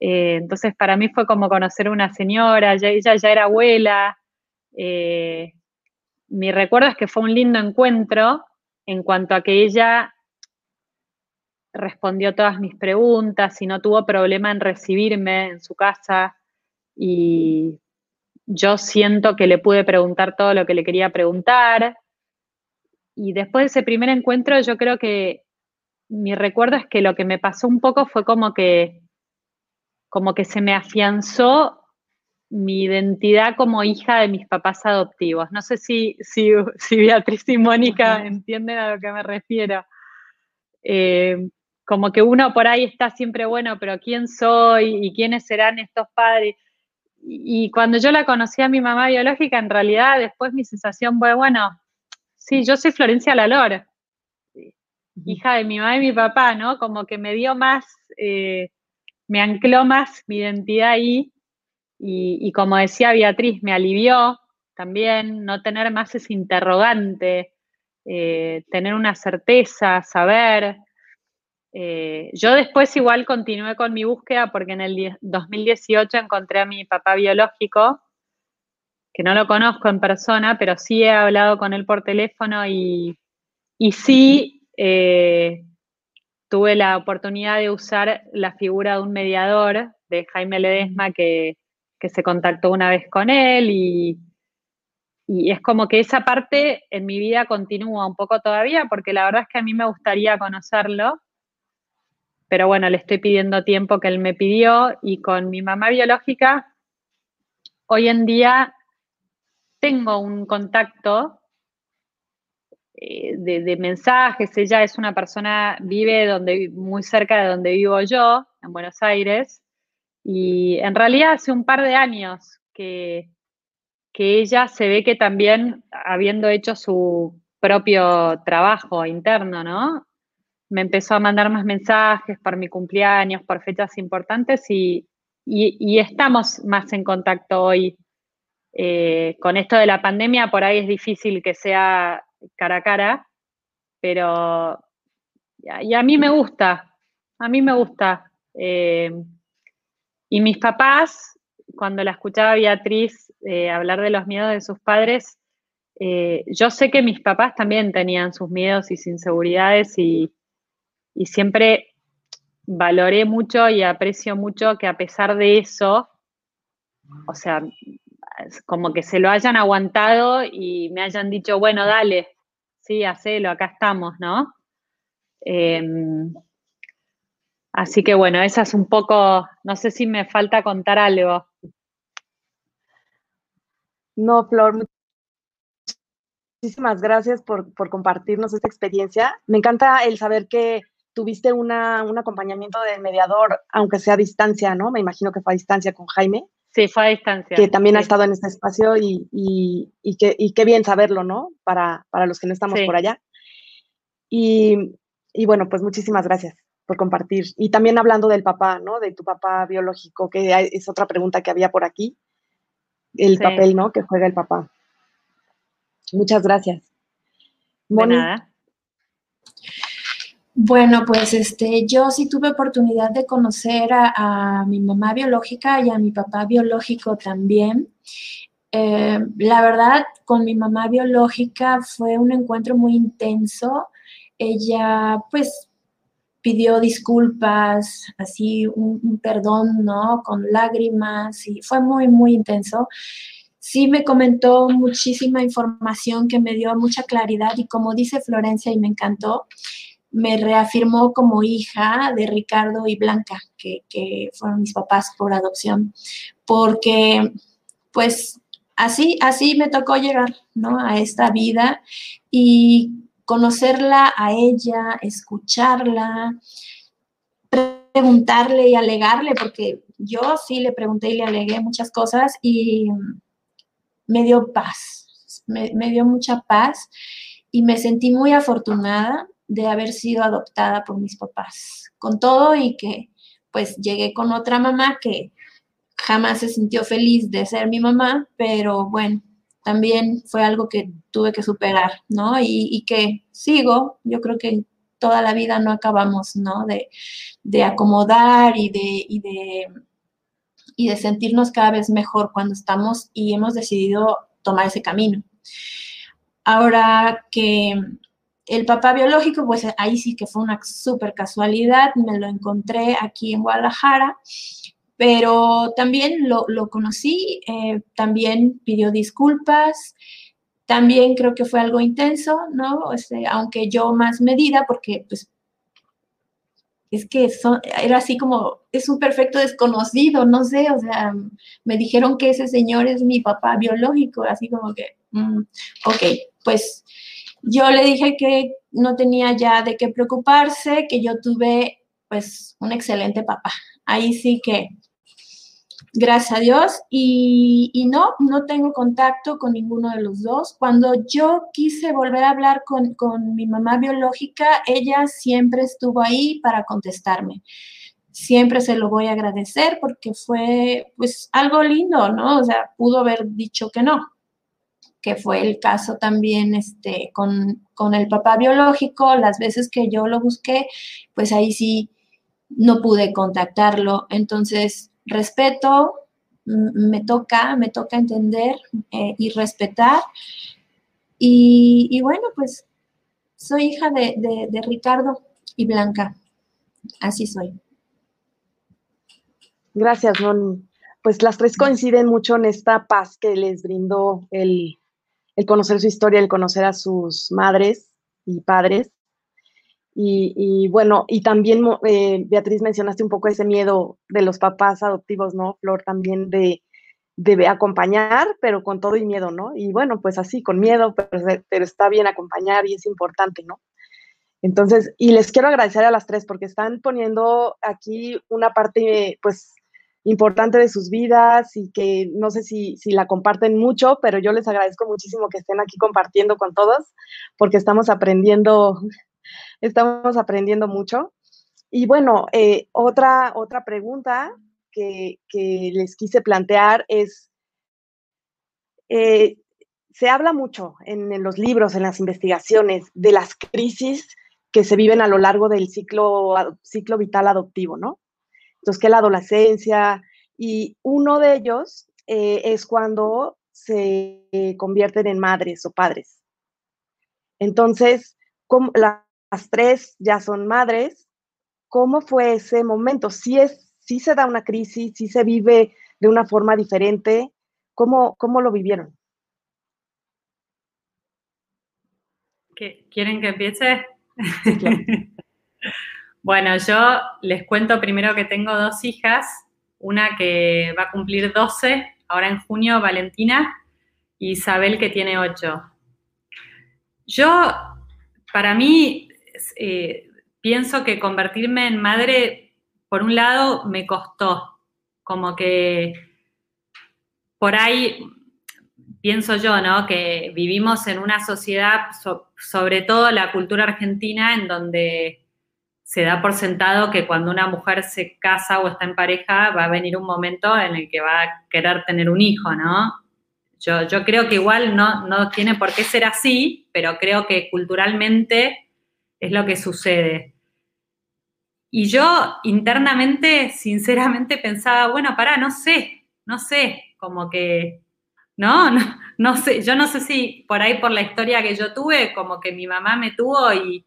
Eh, entonces para mí fue como conocer una señora, ella ya era abuela. mi recuerdo es que fue un lindo encuentro, en cuanto a que ella respondió todas mis preguntas y no tuvo problema en recibirme en su casa y yo siento que le pude preguntar todo lo que le quería preguntar. Y después de ese primer encuentro yo creo que mi recuerdo es que lo que me pasó un poco fue como que como que se me afianzó mi identidad como hija de mis papás adoptivos. No sé si, si, Beatriz y Mónica entienden a lo que me refiero. Eh, como que uno por ahí está siempre, bueno, pero ¿quién soy? ¿Y quiénes serán estos padres? Y, cuando yo la conocí a mi mamá biológica, en realidad después mi sensación fue, bueno, sí, yo soy Florencia Lalor, hija de mi mamá y mi papá, ¿no? Como que me dio más, eh, me ancló más mi identidad ahí y, como decía Beatriz, me alivió también no tener más ese interrogante, eh, tener una certeza, saber. Eh, yo después igual continué con mi búsqueda porque en el 2018 encontré a mi papá biológico, que no lo conozco en persona, pero sí he hablado con él por teléfono y, sí eh, tuve la oportunidad de usar la figura de un mediador, de Jaime Ledesma, que, que se contactó una vez con él y, y es como que esa parte en mi vida continúa un poco todavía, porque la verdad es que a mí me gustaría conocerlo, pero bueno, le estoy pidiendo tiempo que él me pidió y con mi mamá biológica, hoy en día tengo un contacto de, de, mensajes, ella es una persona, vive donde, muy cerca de donde vivo yo, en Buenos Aires, y en realidad hace un par de años que, que ella se ve que también, habiendo hecho su propio trabajo interno, ¿no? Me empezó a mandar más mensajes por mi cumpleaños, por fechas importantes y, estamos más en contacto hoy. Eh, con esto de la pandemia, por ahí es difícil que sea cara a cara, pero y a mí me gusta, a mí me gusta. Eh, y mis papás, cuando la escuchaba Beatriz eh, hablar de los miedos de sus padres, eh, yo sé que mis papás también tenían sus miedos y sus inseguridades y, siempre valoré mucho y aprecio mucho que a pesar de eso, o sea, como que se lo hayan aguantado y me hayan dicho, bueno, dale, sí, hacelo, acá estamos, ¿no? Em, Así que bueno, esa es un poco, no sé si me falta contar algo. No, Flor, muchísimas gracias por, compartirnos esta experiencia. Me encanta el saber que tuviste una, un acompañamiento del mediador, aunque sea a distancia, ¿no? Me imagino que fue a distancia con Jaime. Sí, fue a distancia. Que también ha estado en este espacio y, y, que, qué bien saberlo, ¿no? Para, los que no estamos por allá. Y, y bueno, pues muchísimas gracias por compartir. Y también hablando del papá, ¿no? De tu papá biológico, que es otra pregunta que había por aquí. El papel, ¿no? Que juega el papá. Muchas gracias. Moni. nada. Bueno, pues este, yo sí tuve oportunidad de conocer a, mi mamá biológica y a mi papá biológico también. Eh, la verdad, con mi mamá biológica fue un encuentro muy intenso. Ella, pues, pidió disculpas, así un, perdón, ¿no? Con lágrimas y fue muy, muy intenso. Sí me comentó muchísima información que me dio mucha claridad y como dice Florencia y me encantó, me reafirmó como hija de Ricardo y Blanca, que, fueron mis papás por adopción, porque pues así, así me tocó llegar, ¿no? A esta vida y conocerla a ella, escucharla, preguntarle y alegarle, porque yo sí le pregunté y le alegué muchas cosas y me dio paz, me, me dio mucha paz y me sentí muy afortunada de haber sido adoptada por mis papás, con todo y que pues llegué con otra mamá que jamás se sintió feliz de ser mi mamá, pero bueno, también fue algo que tuve que superar, ¿no? Y, que sigo, yo creo que toda la vida no acabamos, ¿no? De, acomodar y de, y de, y de sentirnos cada vez mejor cuando estamos y hemos decidido tomar ese camino. Ahora que el papá biológico, pues ahí sí que fue una súper casualidad, me lo encontré aquí en Guadalajara, pero también lo, conocí, eh, también pidió disculpas, también creo que fue algo intenso, ¿no? Este, aunque yo más medida, porque pues es que era así como, es un perfecto desconocido, no sé, o sea, me dijeron que ese señor es mi papá biológico, así como que, mm, ok, pues yo le dije que no tenía ya de qué preocuparse, que yo tuve pues un excelente papá. Ahí sí que, gracias a Dios, y, y, no, no tengo contacto con ninguno de los dos. Cuando yo quise volver a hablar con, con mi mamá biológica, ella siempre estuvo ahí para contestarme siempre se lo voy a agradecer porque fue pues algo lindo, ¿no? O sea, pudo haber dicho que no, que fue el caso también este, con, el papá biológico, las veces que yo lo busqué, pues ahí sí no pude contactarlo. Entonces, respeto, me toca, me toca entender eh, y respetar. Y, bueno, pues soy hija de, de Ricardo y Blanca. Así soy. Gracias, Moni. Pues las tres coinciden mucho en esta paz que les brindó el, el conocer su historia, el conocer a sus madres y padres. Y, bueno, y también, eh, Beatriz, mencionaste un poco ese miedo de los papás adoptivos, ¿no? Flor, también de, de acompañar, pero con todo y miedo, ¿no? Y bueno, pues así, con miedo, pero, pero está bien acompañar y es importante, ¿no? Entonces, y les quiero agradecer a las tres porque están poniendo aquí una parte, pues, importante de sus vidas y que no sé si, la comparten mucho, pero yo les agradezco muchísimo que estén aquí compartiendo con todos porque estamos aprendiendo, estamos aprendiendo mucho. Y bueno, eh, otra, otra pregunta que, les quise plantear es, eh, se habla mucho en, en, los libros, en las investigaciones, de las crisis que se viven a lo largo del ciclo, ciclo vital adoptivo, ¿no? Entonces, que la adolescencia, y uno de ellos eh, es cuando se convierten en madres o padres. Entonces, como las tres ya son madres, ¿cómo fue ese momento? Si es, si se da una crisis, si se vive de una forma diferente, ¿cómo, cómo lo vivieron? ¿Quieren que empiece? Bueno, yo les cuento primero que tengo dos hijas, una que va a cumplir 12, ahora en junio, Valentina, y Isabel que tiene 8. Yo, para mí, eh, pienso que convertirme en madre, por un lado, me costó, como que por ahí pienso yo, ¿no? Que vivimos en una sociedad, sobre todo la cultura argentina, en donde se da por sentado que cuando una mujer se casa o está en pareja va a venir un momento en el que va a querer tener un hijo, ¿no? Yo, yo creo que igual no, no tiene por qué ser así, pero creo que culturalmente es lo que sucede. Y yo internamente, sinceramente, pensaba, bueno, pará, no sé, no sé, como que, no, no, no sé, yo no sé si por ahí por la historia que yo tuve, como que mi mamá me tuvo y,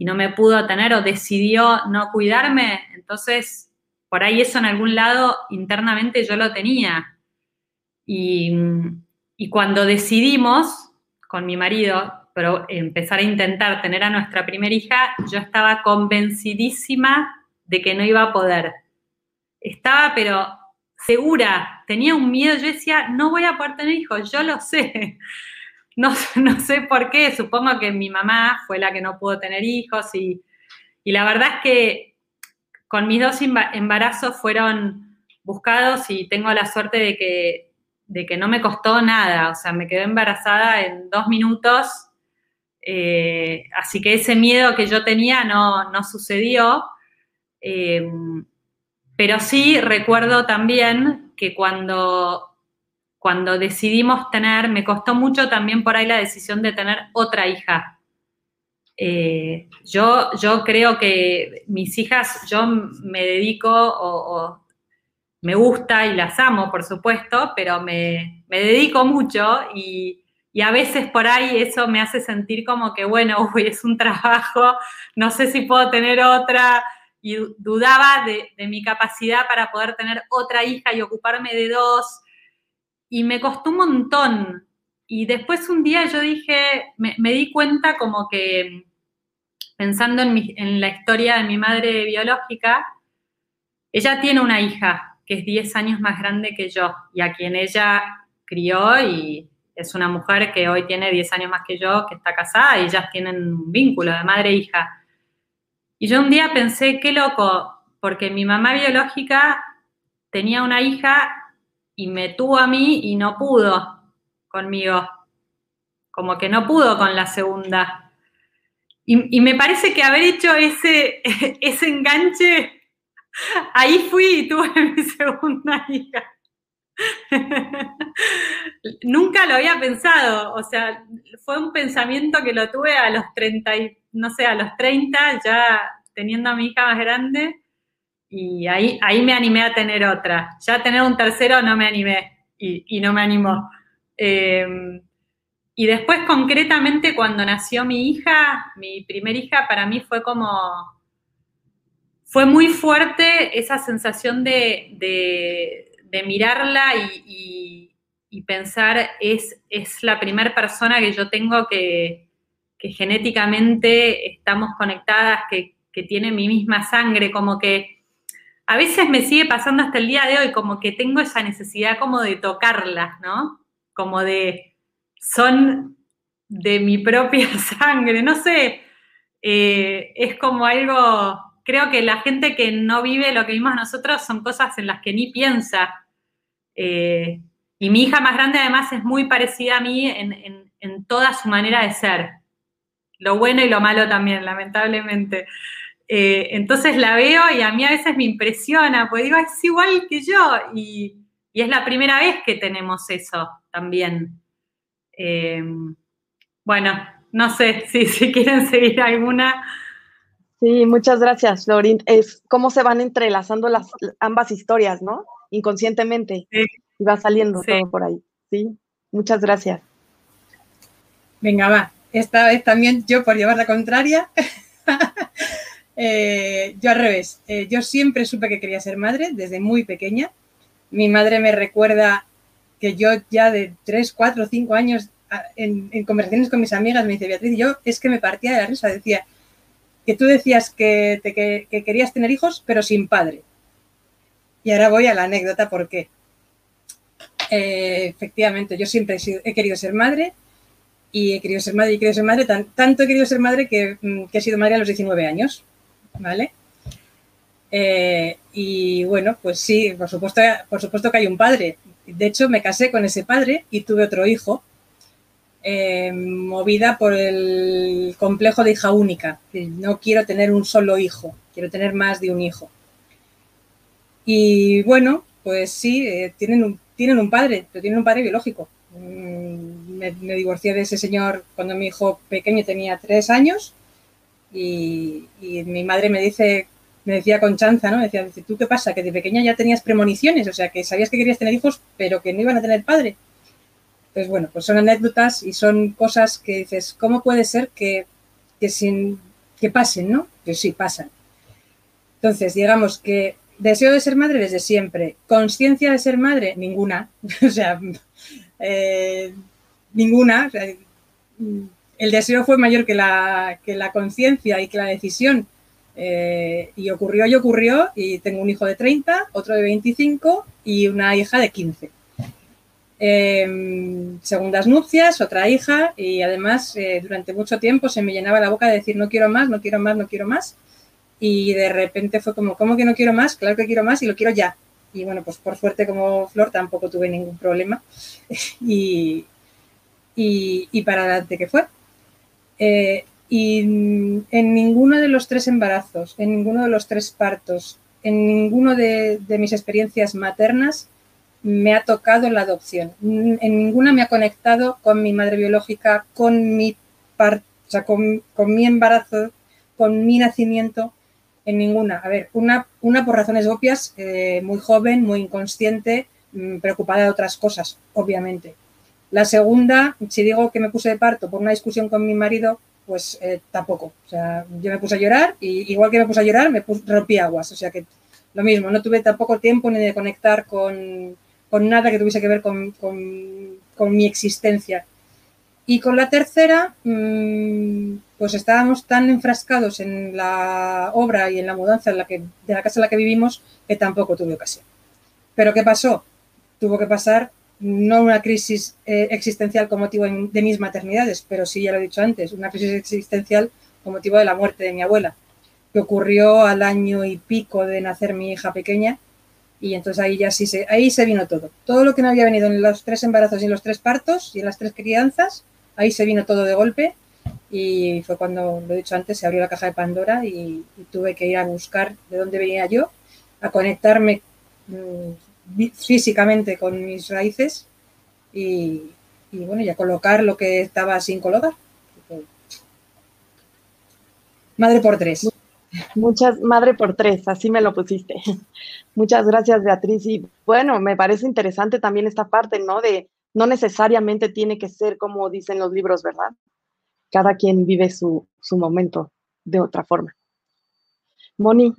y no me pudo tener o decidió no cuidarme, entonces por ahí eso en algún lado internamente yo lo tenía. Y, cuando decidimos con mi marido, pero empezar a intentar tener a nuestra primera hija, yo estaba convencidísima de que no iba a poder. Estaba, pero segura, tenía un miedo, yo decía, no voy a poder tener hijos, yo lo sé. No, no sé por qué, supongo que mi mamá fue la que no pudo tener hijos y, y la verdad es que con mis dos embarazos fueron buscados y tengo la suerte de que, de que no me costó nada, o sea, me quedé embarazada en dos minutos, eh, así que ese miedo que yo tenía no, no sucedió. Eh, pero sí recuerdo también que cuando, cuando decidimos tener, me costó mucho también por ahí la decisión de tener otra hija. Eh, yo, yo creo que mis hijas, yo me dedico o, me gusta y las amo, por supuesto, pero me, dedico mucho y, y, a veces por ahí eso me hace sentir como que, bueno, uy, es un trabajo, no sé si puedo tener otra, y dudaba de, mi capacidad para poder tener otra hija y ocuparme de dos. Y me costó un montón. Y después un día yo dije, me, di cuenta como que pensando en, en, la historia de mi madre biológica, ella tiene una hija que es 10 años más grande que yo y a quien ella crió y es una mujer que hoy tiene 10 años más que yo, que está casada y ellas tienen un vínculo de madre e hija. Y yo un día pensé, qué loco, porque mi mamá biológica tenía una hija y me tuvo a mí y no pudo conmigo. Como que no pudo con la segunda. Y, me parece que haber hecho ese, ese enganche, ahí fui y tuve mi segunda hija. Nunca lo había pensado, o sea, fue un pensamiento que lo tuve a los 30, no sé, a los 30, ya teniendo a mi hija más grande, y ahí, ahí me animé a tener otra. Ya tener un tercero no me animé y, no me animó. Em, y después, concretamente, cuando nació mi hija, mi primera hija, para mí fue como, fue muy fuerte esa sensación de, de mirarla y, pensar, es, es la primera persona que yo tengo que, genéticamente estamos conectadas, que, tiene mi misma sangre, como que a veces me sigue pasando hasta el día de hoy, como que tengo esa necesidad como de tocarlas, ¿no? Como de, son de mi propia sangre, no sé, eh, es como algo creo que la gente que no vive lo que vimos nosotros son cosas en las que ni piensa. Eh, y mi hija más grande además es muy parecida a mí en, toda su manera de ser. Lo bueno y lo malo también, lamentablemente. Eh, entonces la veo y a mí a veces me impresiona, porque digo, es igual que yo. Y, es la primera vez que tenemos eso también. Eh, bueno, no sé si, si quieren seguir alguna. Sí, muchas gracias, Florín. Es cómo se van entrelazando las ambas historias, ¿no? Inconscientemente. Sí. Y va saliendo todo por ahí. Sí, muchas gracias. Venga, va. Esta vez también yo por llevar la contraria. Eh, yo al revés. Eh, yo siempre supe que quería ser madre desde muy pequeña. Mi madre me recuerda que yo ya de 3, 4, 5 años en, conversaciones con mis amigas me dice, Beatriz, yo es que me partía de la risa. Decía, que tú decías que, querías tener hijos, pero sin padre. Y ahora voy a la anécdota, ¿por qué? Eh, efectivamente, yo siempre he, querido ser madre y he querido ser madre y he querido ser madre, tanto he querido ser madre mm, que, he sido madre a los 19 años, ¿vale? Eh, y bueno, pues sí, por supuesto, por supuesto que hay un padre. De hecho, me casé con ese padre y tuve otro hijo eh, movida por el complejo de hija única. No quiero tener un solo hijo, quiero tener más de un hijo. Y bueno, pues sí, eh, tienen, un, tienen un padre, pero tienen un padre biológico. Mm, me, divorcié de ese señor cuando mi hijo pequeño tenía tres años y, mi madre me dice, me decía con chanza, ¿no? Me decía, ¿tú qué pasa? Que de pequeña ya tenías premoniciones, o sea, que sabías que querías tener hijos, pero que no iban a tener padre. Entonces, bueno, pues son anécdotas y son cosas que dices, ¿cómo puede ser que, sin, que pasen, no? Que sí, pasan. Entonces, digamos que deseo de ser madre desde siempre. Conciencia de ser madre, ninguna. o sea, eh, ninguna. El deseo fue mayor que la, que la conciencia y que la decisión. Eh, y ocurrió y ocurrió, y tengo un hijo de 30, otro de 25 y una hija de 15. Em, segundas nupcias, otra hija, y además eh, durante mucho tiempo se me llenaba la boca de decir no quiero más, no quiero más, no quiero más. Y de repente fue como, ¿cómo que no quiero más? Claro que quiero más y lo quiero ya. Y bueno, pues por suerte como Flor tampoco tuve ningún problema. y, y, para adelante que fue. Eh, y en ninguno de los tres embarazos, en ninguno de los tres partos, en ninguno de, mis experiencias maternas me ha tocado la adopción. En ninguna me ha conectado con mi madre biológica, con mi, con, mi embarazo, con mi nacimiento, en ninguna. A ver, una, una por razones obvias, eh, muy joven, muy inconsciente, mm, preocupada de otras cosas, obviamente. La segunda, si digo que me puse de parto por una discusión con mi marido, pues eh, tampoco. O sea, yo me puse a llorar y igual que me puse a llorar, me rompí aguas. O sea que lo mismo, no tuve tampoco tiempo ni de conectar con, nada que tuviese que ver con, mi existencia. Y con la tercera, mm, pues estábamos tan enfrascados en la obra y en la mudanza en la que, de la casa en la que vivimos que tampoco tuve ocasión. Pero ¿qué pasó? Tuvo que pasar no una crisis eh, existencial con motivo de mis maternidades, pero sí, ya lo he dicho antes, una crisis existencial con motivo de la muerte de mi abuela, que ocurrió al año y pico de nacer mi hija pequeña, y entonces ahí ya sí se, ahí se vino todo. Todo lo que no había venido en los tres embarazos y en los tres partos y en las tres crianzas, ahí se vino todo de golpe y fue cuando, lo he dicho antes, se abrió la caja de Pandora y, tuve que ir a buscar de dónde venía yo, a conectarme mm, físicamente con mis raíces y, bueno, ya colocar lo que estaba sin colocar. Madre por tres. Muchas, madre por tres, así me lo pusiste. Muchas gracias, Beatriz. Y bueno, me parece interesante también esta parte, ¿no? De no necesariamente tiene que ser como dicen los libros, ¿verdad? Cada quien vive su, su momento de otra forma. Moni.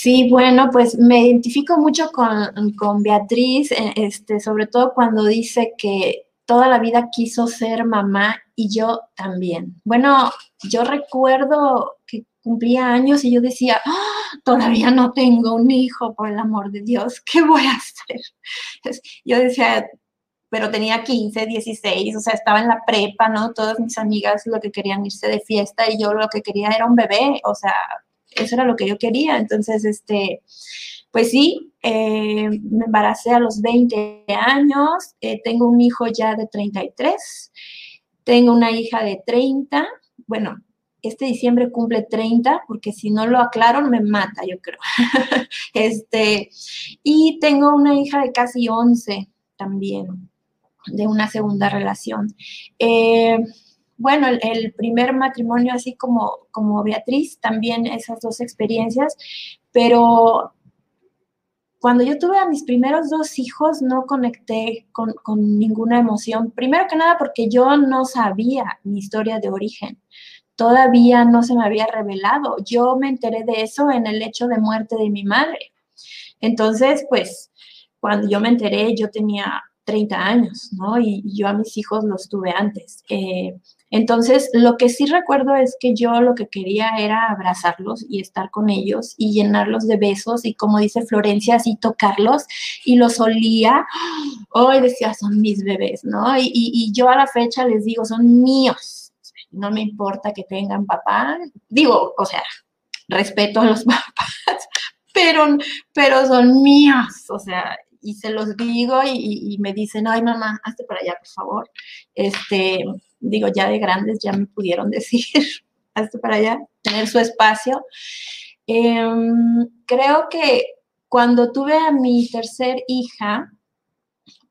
Sí, bueno, pues me identifico mucho con, Beatriz, eh, este, sobre todo cuando dice que toda la vida quiso ser mamá y yo también. Bueno, yo recuerdo que cumplía años y yo decía, ¡Ah! todavía no tengo un hijo, por el amor de Dios, ¿qué voy a hacer? Yo decía, pero tenía 15, 16, o sea, estaba en la prepa, ¿no? Todas mis amigas lo que querían irse de fiesta y yo lo que quería era un bebé, o sea, eso era lo que yo quería. Entonces, este, pues sí, eh, me embaracé a los 20 años, eh, tengo un hijo ya de 33, tengo una hija de 30, bueno, este diciembre cumple 30, porque si no lo aclaro me mata, yo creo. este, y tengo una hija de casi 11 también, de una segunda relación. Eh, bueno, el, primer matrimonio, así como, como Beatriz, también esas dos experiencias, pero cuando yo tuve a mis primeros dos hijos no conecté con, con, ninguna emoción. Primero que nada porque yo no sabía mi historia de origen. Todavía no se me había revelado. Yo me enteré de eso en el hecho de muerte de mi madre. Entonces, pues, cuando yo me enteré, yo tenía 30 años, ¿no? Y, yo a mis hijos los tuve antes. Eh, entonces, lo que sí recuerdo es que yo lo que quería era abrazarlos y estar con ellos y llenarlos de besos y como dice Florencia, así tocarlos y los olía. Hoy decía, son mis bebés, ¿no? Y, yo a la fecha les digo, son míos. No me importa que tengan papá. Digo, o sea, respeto a los papás, pero, pero son míos. O sea, y se los digo y, y me dicen, ay mamá, hazte para allá, por favor. Este, digo, ya de grandes ya me pudieron decir, hasta para allá, tener su espacio. Em, creo que cuando tuve a mi tercer hija,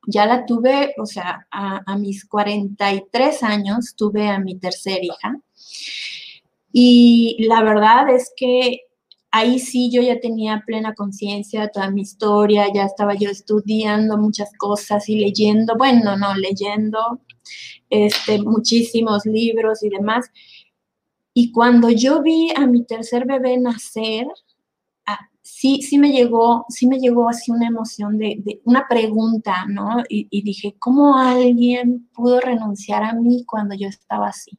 ya la tuve, o sea, a, a, mis 43 años tuve a mi tercer hija. Y la verdad es que ahí sí yo ya tenía plena conciencia de toda mi historia, ya estaba yo estudiando muchas cosas y leyendo, bueno, no, leyendo este, muchísimos libros y demás. Y cuando yo vi a mi tercer bebé nacer, sí, sí me llegó, sí me llegó así una emoción de, una pregunta, ¿no? Y, dije, ¿cómo alguien pudo renunciar a mí cuando yo estaba así?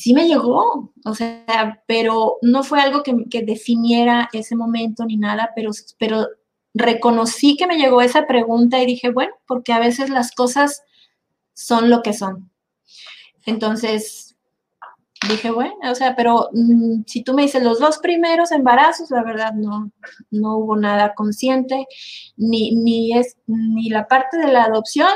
Sí me llegó, o sea, pero no fue algo que, que definiera ese momento ni nada, pero, pero reconocí que me llegó esa pregunta y dije, bueno, porque a veces las cosas son lo que son. Entonces, dije, bueno, o sea, pero mm, si tú me dices los dos primeros embarazos, la verdad no, no hubo nada consciente, ni, ni, es, ni la parte de la adopción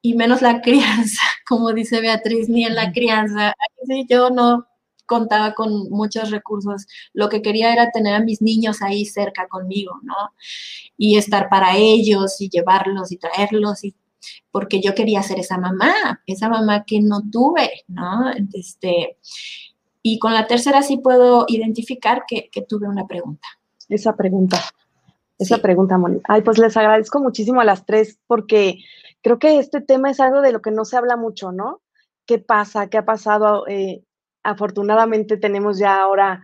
y menos la crianza, como dice Beatriz, ni en la crianza. Sí, yo no contaba con muchos recursos. Lo que quería era tener a mis niños ahí cerca conmigo, ¿no? Y estar para ellos y llevarlos y traerlos y porque yo quería ser esa mamá, esa mamá que no tuve, ¿no? Este, y con la tercera sí puedo identificar que, tuve una pregunta. Esa pregunta, esa pregunta, Moni. Ay, pues les agradezco muchísimo a las tres porque creo que este tema es algo de lo que no se habla mucho, ¿no? ¿Qué pasa? ¿Qué ha pasado? Eh, afortunadamente tenemos ya ahora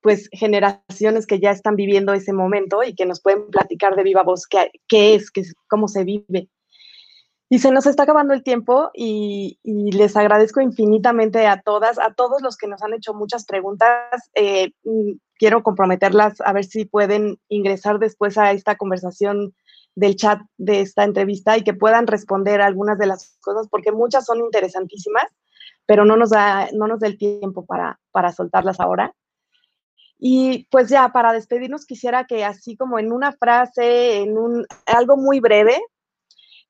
pues generaciones que ya están viviendo ese momento y que nos pueden platicar de viva voz qué, qué es, cómo se vive. Y se nos está acabando el tiempo y, les agradezco infinitamente a todas, a todos los que nos han hecho muchas preguntas. Eh, mm, quiero comprometerlas a ver si pueden ingresar después a esta conversación del chat de esta entrevista y que puedan responder algunas de las cosas, porque muchas son interesantísimas, pero no nos da, no nos da el tiempo para, para soltarlas ahora. Y pues ya, para despedirnos, quisiera que así como en una frase, en un, algo muy breve,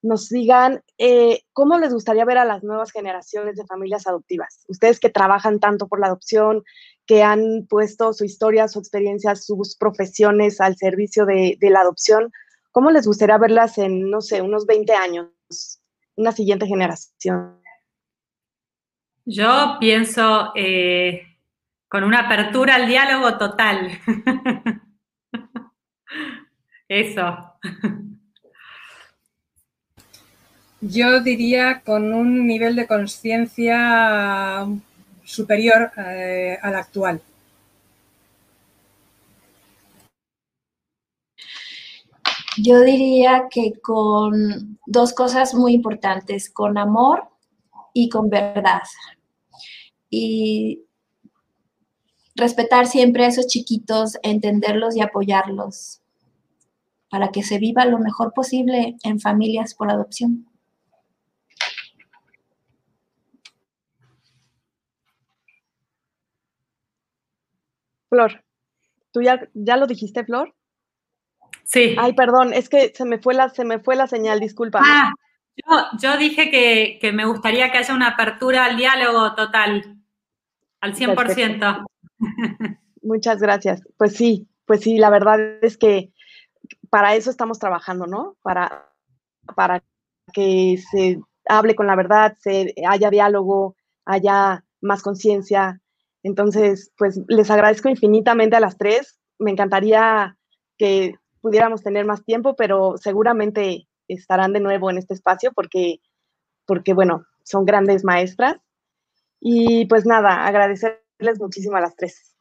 nos digan eh, cómo les gustaría ver a las nuevas generaciones de familias adoptivas. Ustedes que trabajan tanto por la adopción, que han puesto su historia, su experiencia, sus profesiones al servicio de, la adopción, ¿cómo les gustaría verlas en, no sé, unos 20 años, una siguiente generación? Yo pienso eh, con una apertura al diálogo total. Eso. Yo diría con un nivel de conciencia superior eh, al actual. Yo diría que con dos cosas muy importantes, con amor y con verdad. Y respetar siempre a esos chiquitos, entenderlos y apoyarlos para que se viva lo mejor posible en familias por adopción. Flor, ¿tú ya, ya lo dijiste, Flor? Sí. Ay, perdón, es que se me fue la, se me fue la señal, disculpa. Ah, yo, dije que, me gustaría que haya una apertura al diálogo total, al 100%. Muchas gracias. Pues sí, pues sí, la verdad es que para eso estamos trabajando, ¿no? Para, para que se hable con la verdad, se haya diálogo, haya más conciencia, entonces, pues les agradezco infinitamente a las tres. Me encantaría que pudiéramos tener más tiempo, pero seguramente estarán de nuevo en este espacio porque, porque bueno, son grandes maestras. Y pues nada, agradecerles muchísimo a las tres.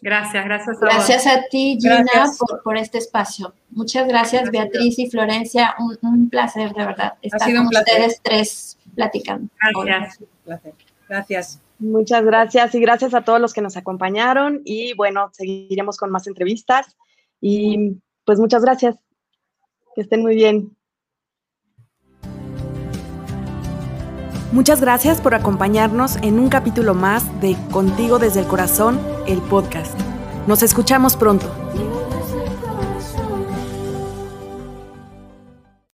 Gracias, gracias a Gracias a ti, Gina, por, este espacio. Muchas gracias, Beatriz y Florencia. Un, placer, de verdad, estar con ustedes tres platicando. Gracias. Gracias. Muchas gracias y gracias a todos los que nos acompañaron y bueno, seguiremos con más entrevistas y pues muchas gracias. Que estén muy bien. Muchas gracias por acompañarnos en un capítulo más de Contigo desde el Corazón, el podcast. Nos escuchamos pronto.